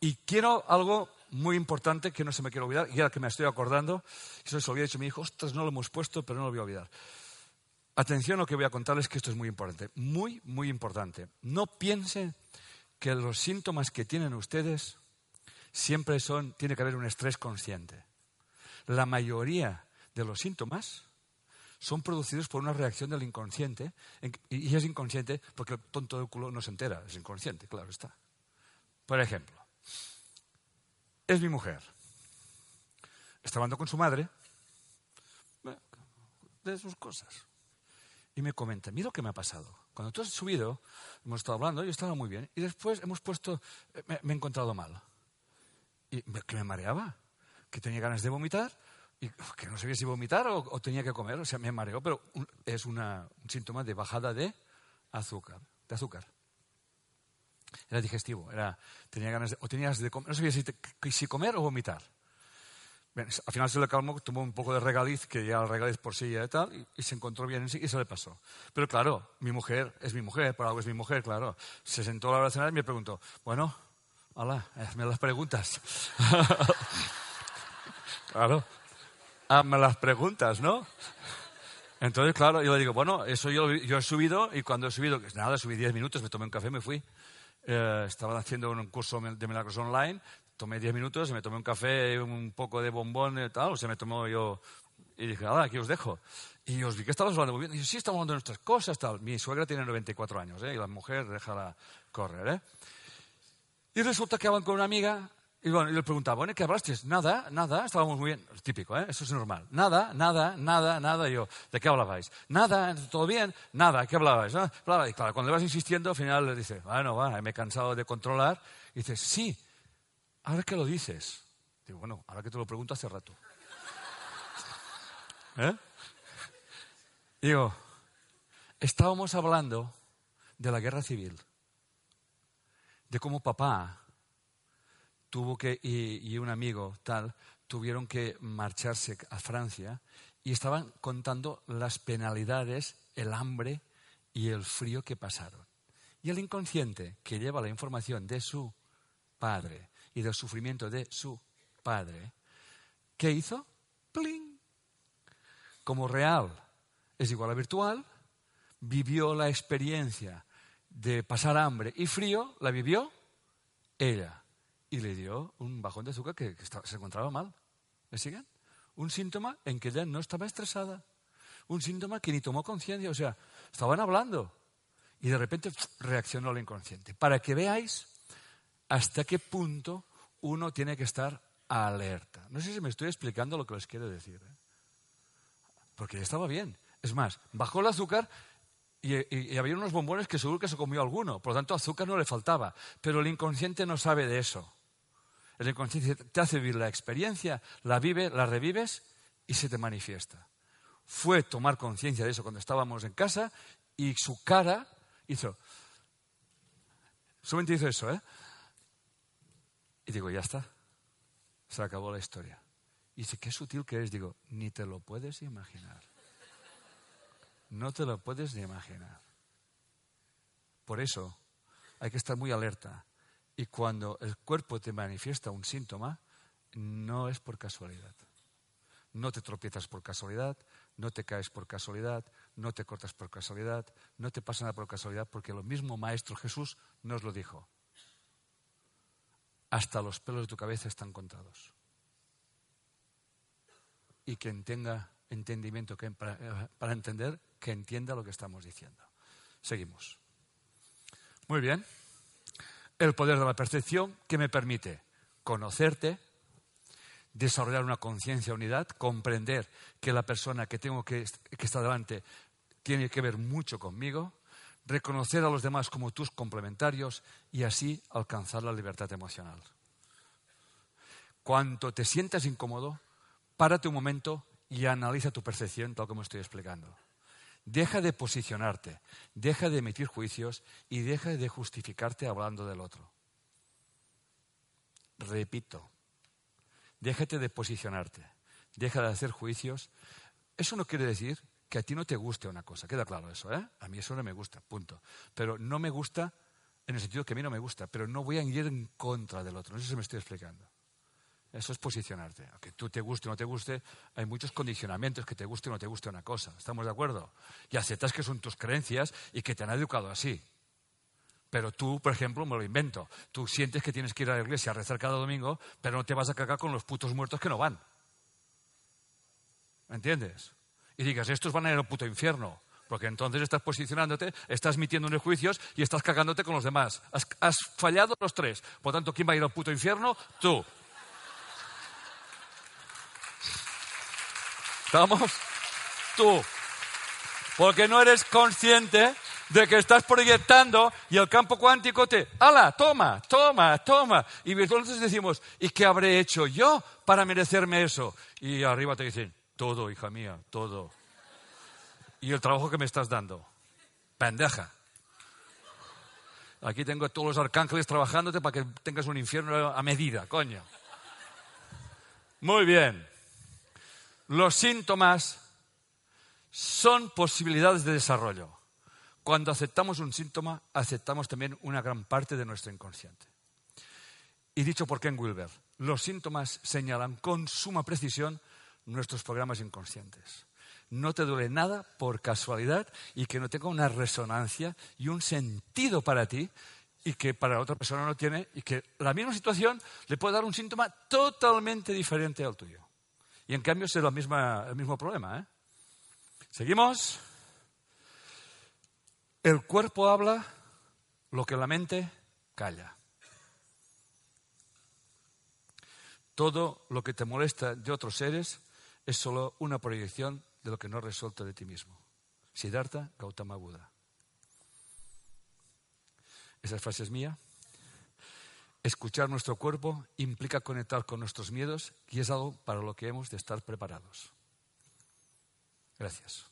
Y quiero algo muy importante que no se me quiere olvidar, y ahora que me estoy acordando, eso se lo había dicho mi hijo, ostras, no lo hemos puesto, pero no lo voy a olvidar. Atención a lo que voy a contarles, que esto es muy importante, muy, muy importante. No piensen que los síntomas que tienen ustedes siempre son, tiene que haber un estrés consciente. La mayoría de los síntomas son producidos por una reacción del inconsciente, y es inconsciente porque el tonto del culo no se entera, es inconsciente, claro está. Por ejemplo, es mi mujer. Está hablando con su madre de sus cosas. Y me comenta, mira lo que me ha pasado. Cuando tú has subido, hemos estado hablando, yo estaba muy bien. Y después hemos puesto, me, he encontrado mal. Y que me mareaba, que tenía ganas de vomitar, y que no sabía si vomitar o, tenía que comer. O sea, me mareó, pero es un síntoma de bajada de azúcar. De azúcar. Era digestivo, era, tenía ganas de, o tenías de comer, no sabía si, comer o vomitar. al final se le calmó, tomó un poco de regaliz, que ya el regaliz por sí ya y tal, y, se encontró bien en sí y se le pasó. Pero claro, mi mujer es mi mujer, por algo es mi mujer, claro. Se sentó a la hora de cenar y me preguntó, bueno, hola, hazme las preguntas. claro, hazme las preguntas, ¿no? Entonces, claro, yo le digo, bueno, eso yo, yo he subido y cuando he subido, nada, subí 10 minutos, me tomé un café me fui. Eh, estaba haciendo un curso de milagros online, tomé 10 minutos, me tomé un café, un poco de bombón y tal, o sea, me tomó yo y dije, nada, aquí os dejo. Y os vi que estabas hablando muy bien. Y dije, sí, estamos hablando de nuestras cosas, tal. Mi suegra tiene 94 años, ¿eh? Y la mujer, déjala correr, ¿eh? Y resulta que hablan con una amiga y bueno, y le preguntaba, bueno, ¿qué hablaste? Nada, nada, estábamos muy bien. Típico, ¿eh? Eso es normal. Nada, nada, nada, nada. Y yo, ¿de qué hablabais? Nada, ¿todo bien? Nada, ¿qué hablabais? ¿No? Y claro, cuando le vas insistiendo, al final le dice, bueno, va, me he cansado de controlar. Y dices, sí, ahora que lo dices. Digo, bueno, ahora que te lo pregunto hace rato. ¿Eh? Digo, estábamos hablando de la guerra civil, de cómo papá tuvo que, y, un amigo tal, tuvieron que marcharse a Francia y estaban contando las penalidades, el hambre y el frío que pasaron. Y el inconsciente, que lleva la información de su padre y del sufrimiento de su padre, ¿qué hizo? ¡Pling! Como real es igual a virtual, vivió la experiencia de pasar hambre y frío, la vivió ella y le dio un bajón de azúcar que, se encontraba mal. ¿Me siguen? Un síntoma en que ella no estaba estresada. Un síntoma que ni tomó conciencia. O sea, estaban hablando y de repente reaccionó al inconsciente. Para que veáis hasta qué punto uno tiene que estar alerta. No sé si me estoy explicando lo que les quiero decir. ¿eh? Porque estaba bien. Es más, bajó el azúcar y, y, había unos bombones que seguro que se comió alguno. Por lo tanto, azúcar no le faltaba. Pero el inconsciente no sabe de eso. El inconsciente te hace vivir la experiencia, la vive, la revives y se te manifiesta. Fue tomar conciencia de eso cuando estábamos en casa y su cara hizo. Solamente hizo eso, ¿eh? Y digo, ya está. Se acabó la historia. Y dice, qué sutil que es. Digo, ni te lo puedes imaginar. No te lo puedes ni imaginar. Por eso hay que estar muy alerta y cuando el cuerpo te manifiesta un síntoma, no es por casualidad. No te tropiezas por casualidad, no te caes por casualidad, no te cortas por casualidad, no te pasa nada por casualidad, porque lo mismo Maestro Jesús nos lo dijo. Hasta los pelos de tu cabeza están contados. Y quien tenga entendimiento para, para entender, que entienda lo que estamos diciendo. Seguimos. Muy bien el poder de la percepción que me permite conocerte, desarrollar una conciencia unidad, comprender que la persona que tengo que, que está delante tiene que ver mucho conmigo, reconocer a los demás como tus complementarios y así alcanzar la libertad emocional. Cuando te sientas incómodo, párate un momento y analiza tu percepción tal como estoy explicando. Deja de posicionarte, deja de emitir juicios y deja de justificarte hablando del otro. Repito, déjate de posicionarte, deja de hacer juicios. Eso no quiere decir que a ti no te guste una cosa, queda claro eso, ¿eh? A mí eso no me gusta, punto. Pero no me gusta en el sentido que a mí no me gusta, pero no voy a ir en contra del otro. No sé si me estoy explicando. Eso es posicionarte. Aunque tú te guste o no te guste, hay muchos condicionamientos que te guste o no te guste una cosa. ¿Estamos de acuerdo? Y aceptas que son tus creencias y que te han educado así. Pero tú, por ejemplo, me lo invento. Tú sientes que tienes que ir a la iglesia a rezar cada domingo, pero no te vas a cagar con los putos muertos que no van. ¿Me entiendes? Y digas, estos van a ir al puto infierno. Porque entonces estás posicionándote, estás metiendo en juicios y estás cagándote con los demás. Has, has fallado los tres. Por tanto, ¿quién va a ir al puto infierno? Tú. ¿Estamos? Tú. Porque no eres consciente de que estás proyectando y el campo cuántico te, ¡hala! Toma, toma, toma. Y entonces decimos, ¿y qué habré hecho yo para merecerme eso? Y arriba te dicen, todo, hija mía, todo y el trabajo que me estás dando. Pendeja. Aquí tengo a todos los arcángeles trabajándote para que tengas un infierno a medida, coño. Muy bien. Los síntomas son posibilidades de desarrollo. Cuando aceptamos un síntoma, aceptamos también una gran parte de nuestro inconsciente. Y dicho por Ken Wilber, los síntomas señalan con suma precisión nuestros programas inconscientes no te duele nada por casualidad y que no tenga una resonancia y un sentido para ti y que para otra persona no tiene y que la misma situación le puede dar un síntoma totalmente diferente al tuyo. Y en cambio es el mismo problema. ¿eh? Seguimos. El cuerpo habla lo que la mente calla. Todo lo que te molesta de otros seres es solo una proyección de lo que no resuelto de ti mismo. Siddhartha Gautama Buda. Esa frase es mía. Escuchar nuestro cuerpo implica conectar con nuestros miedos y es algo para lo que hemos de estar preparados. Gracias.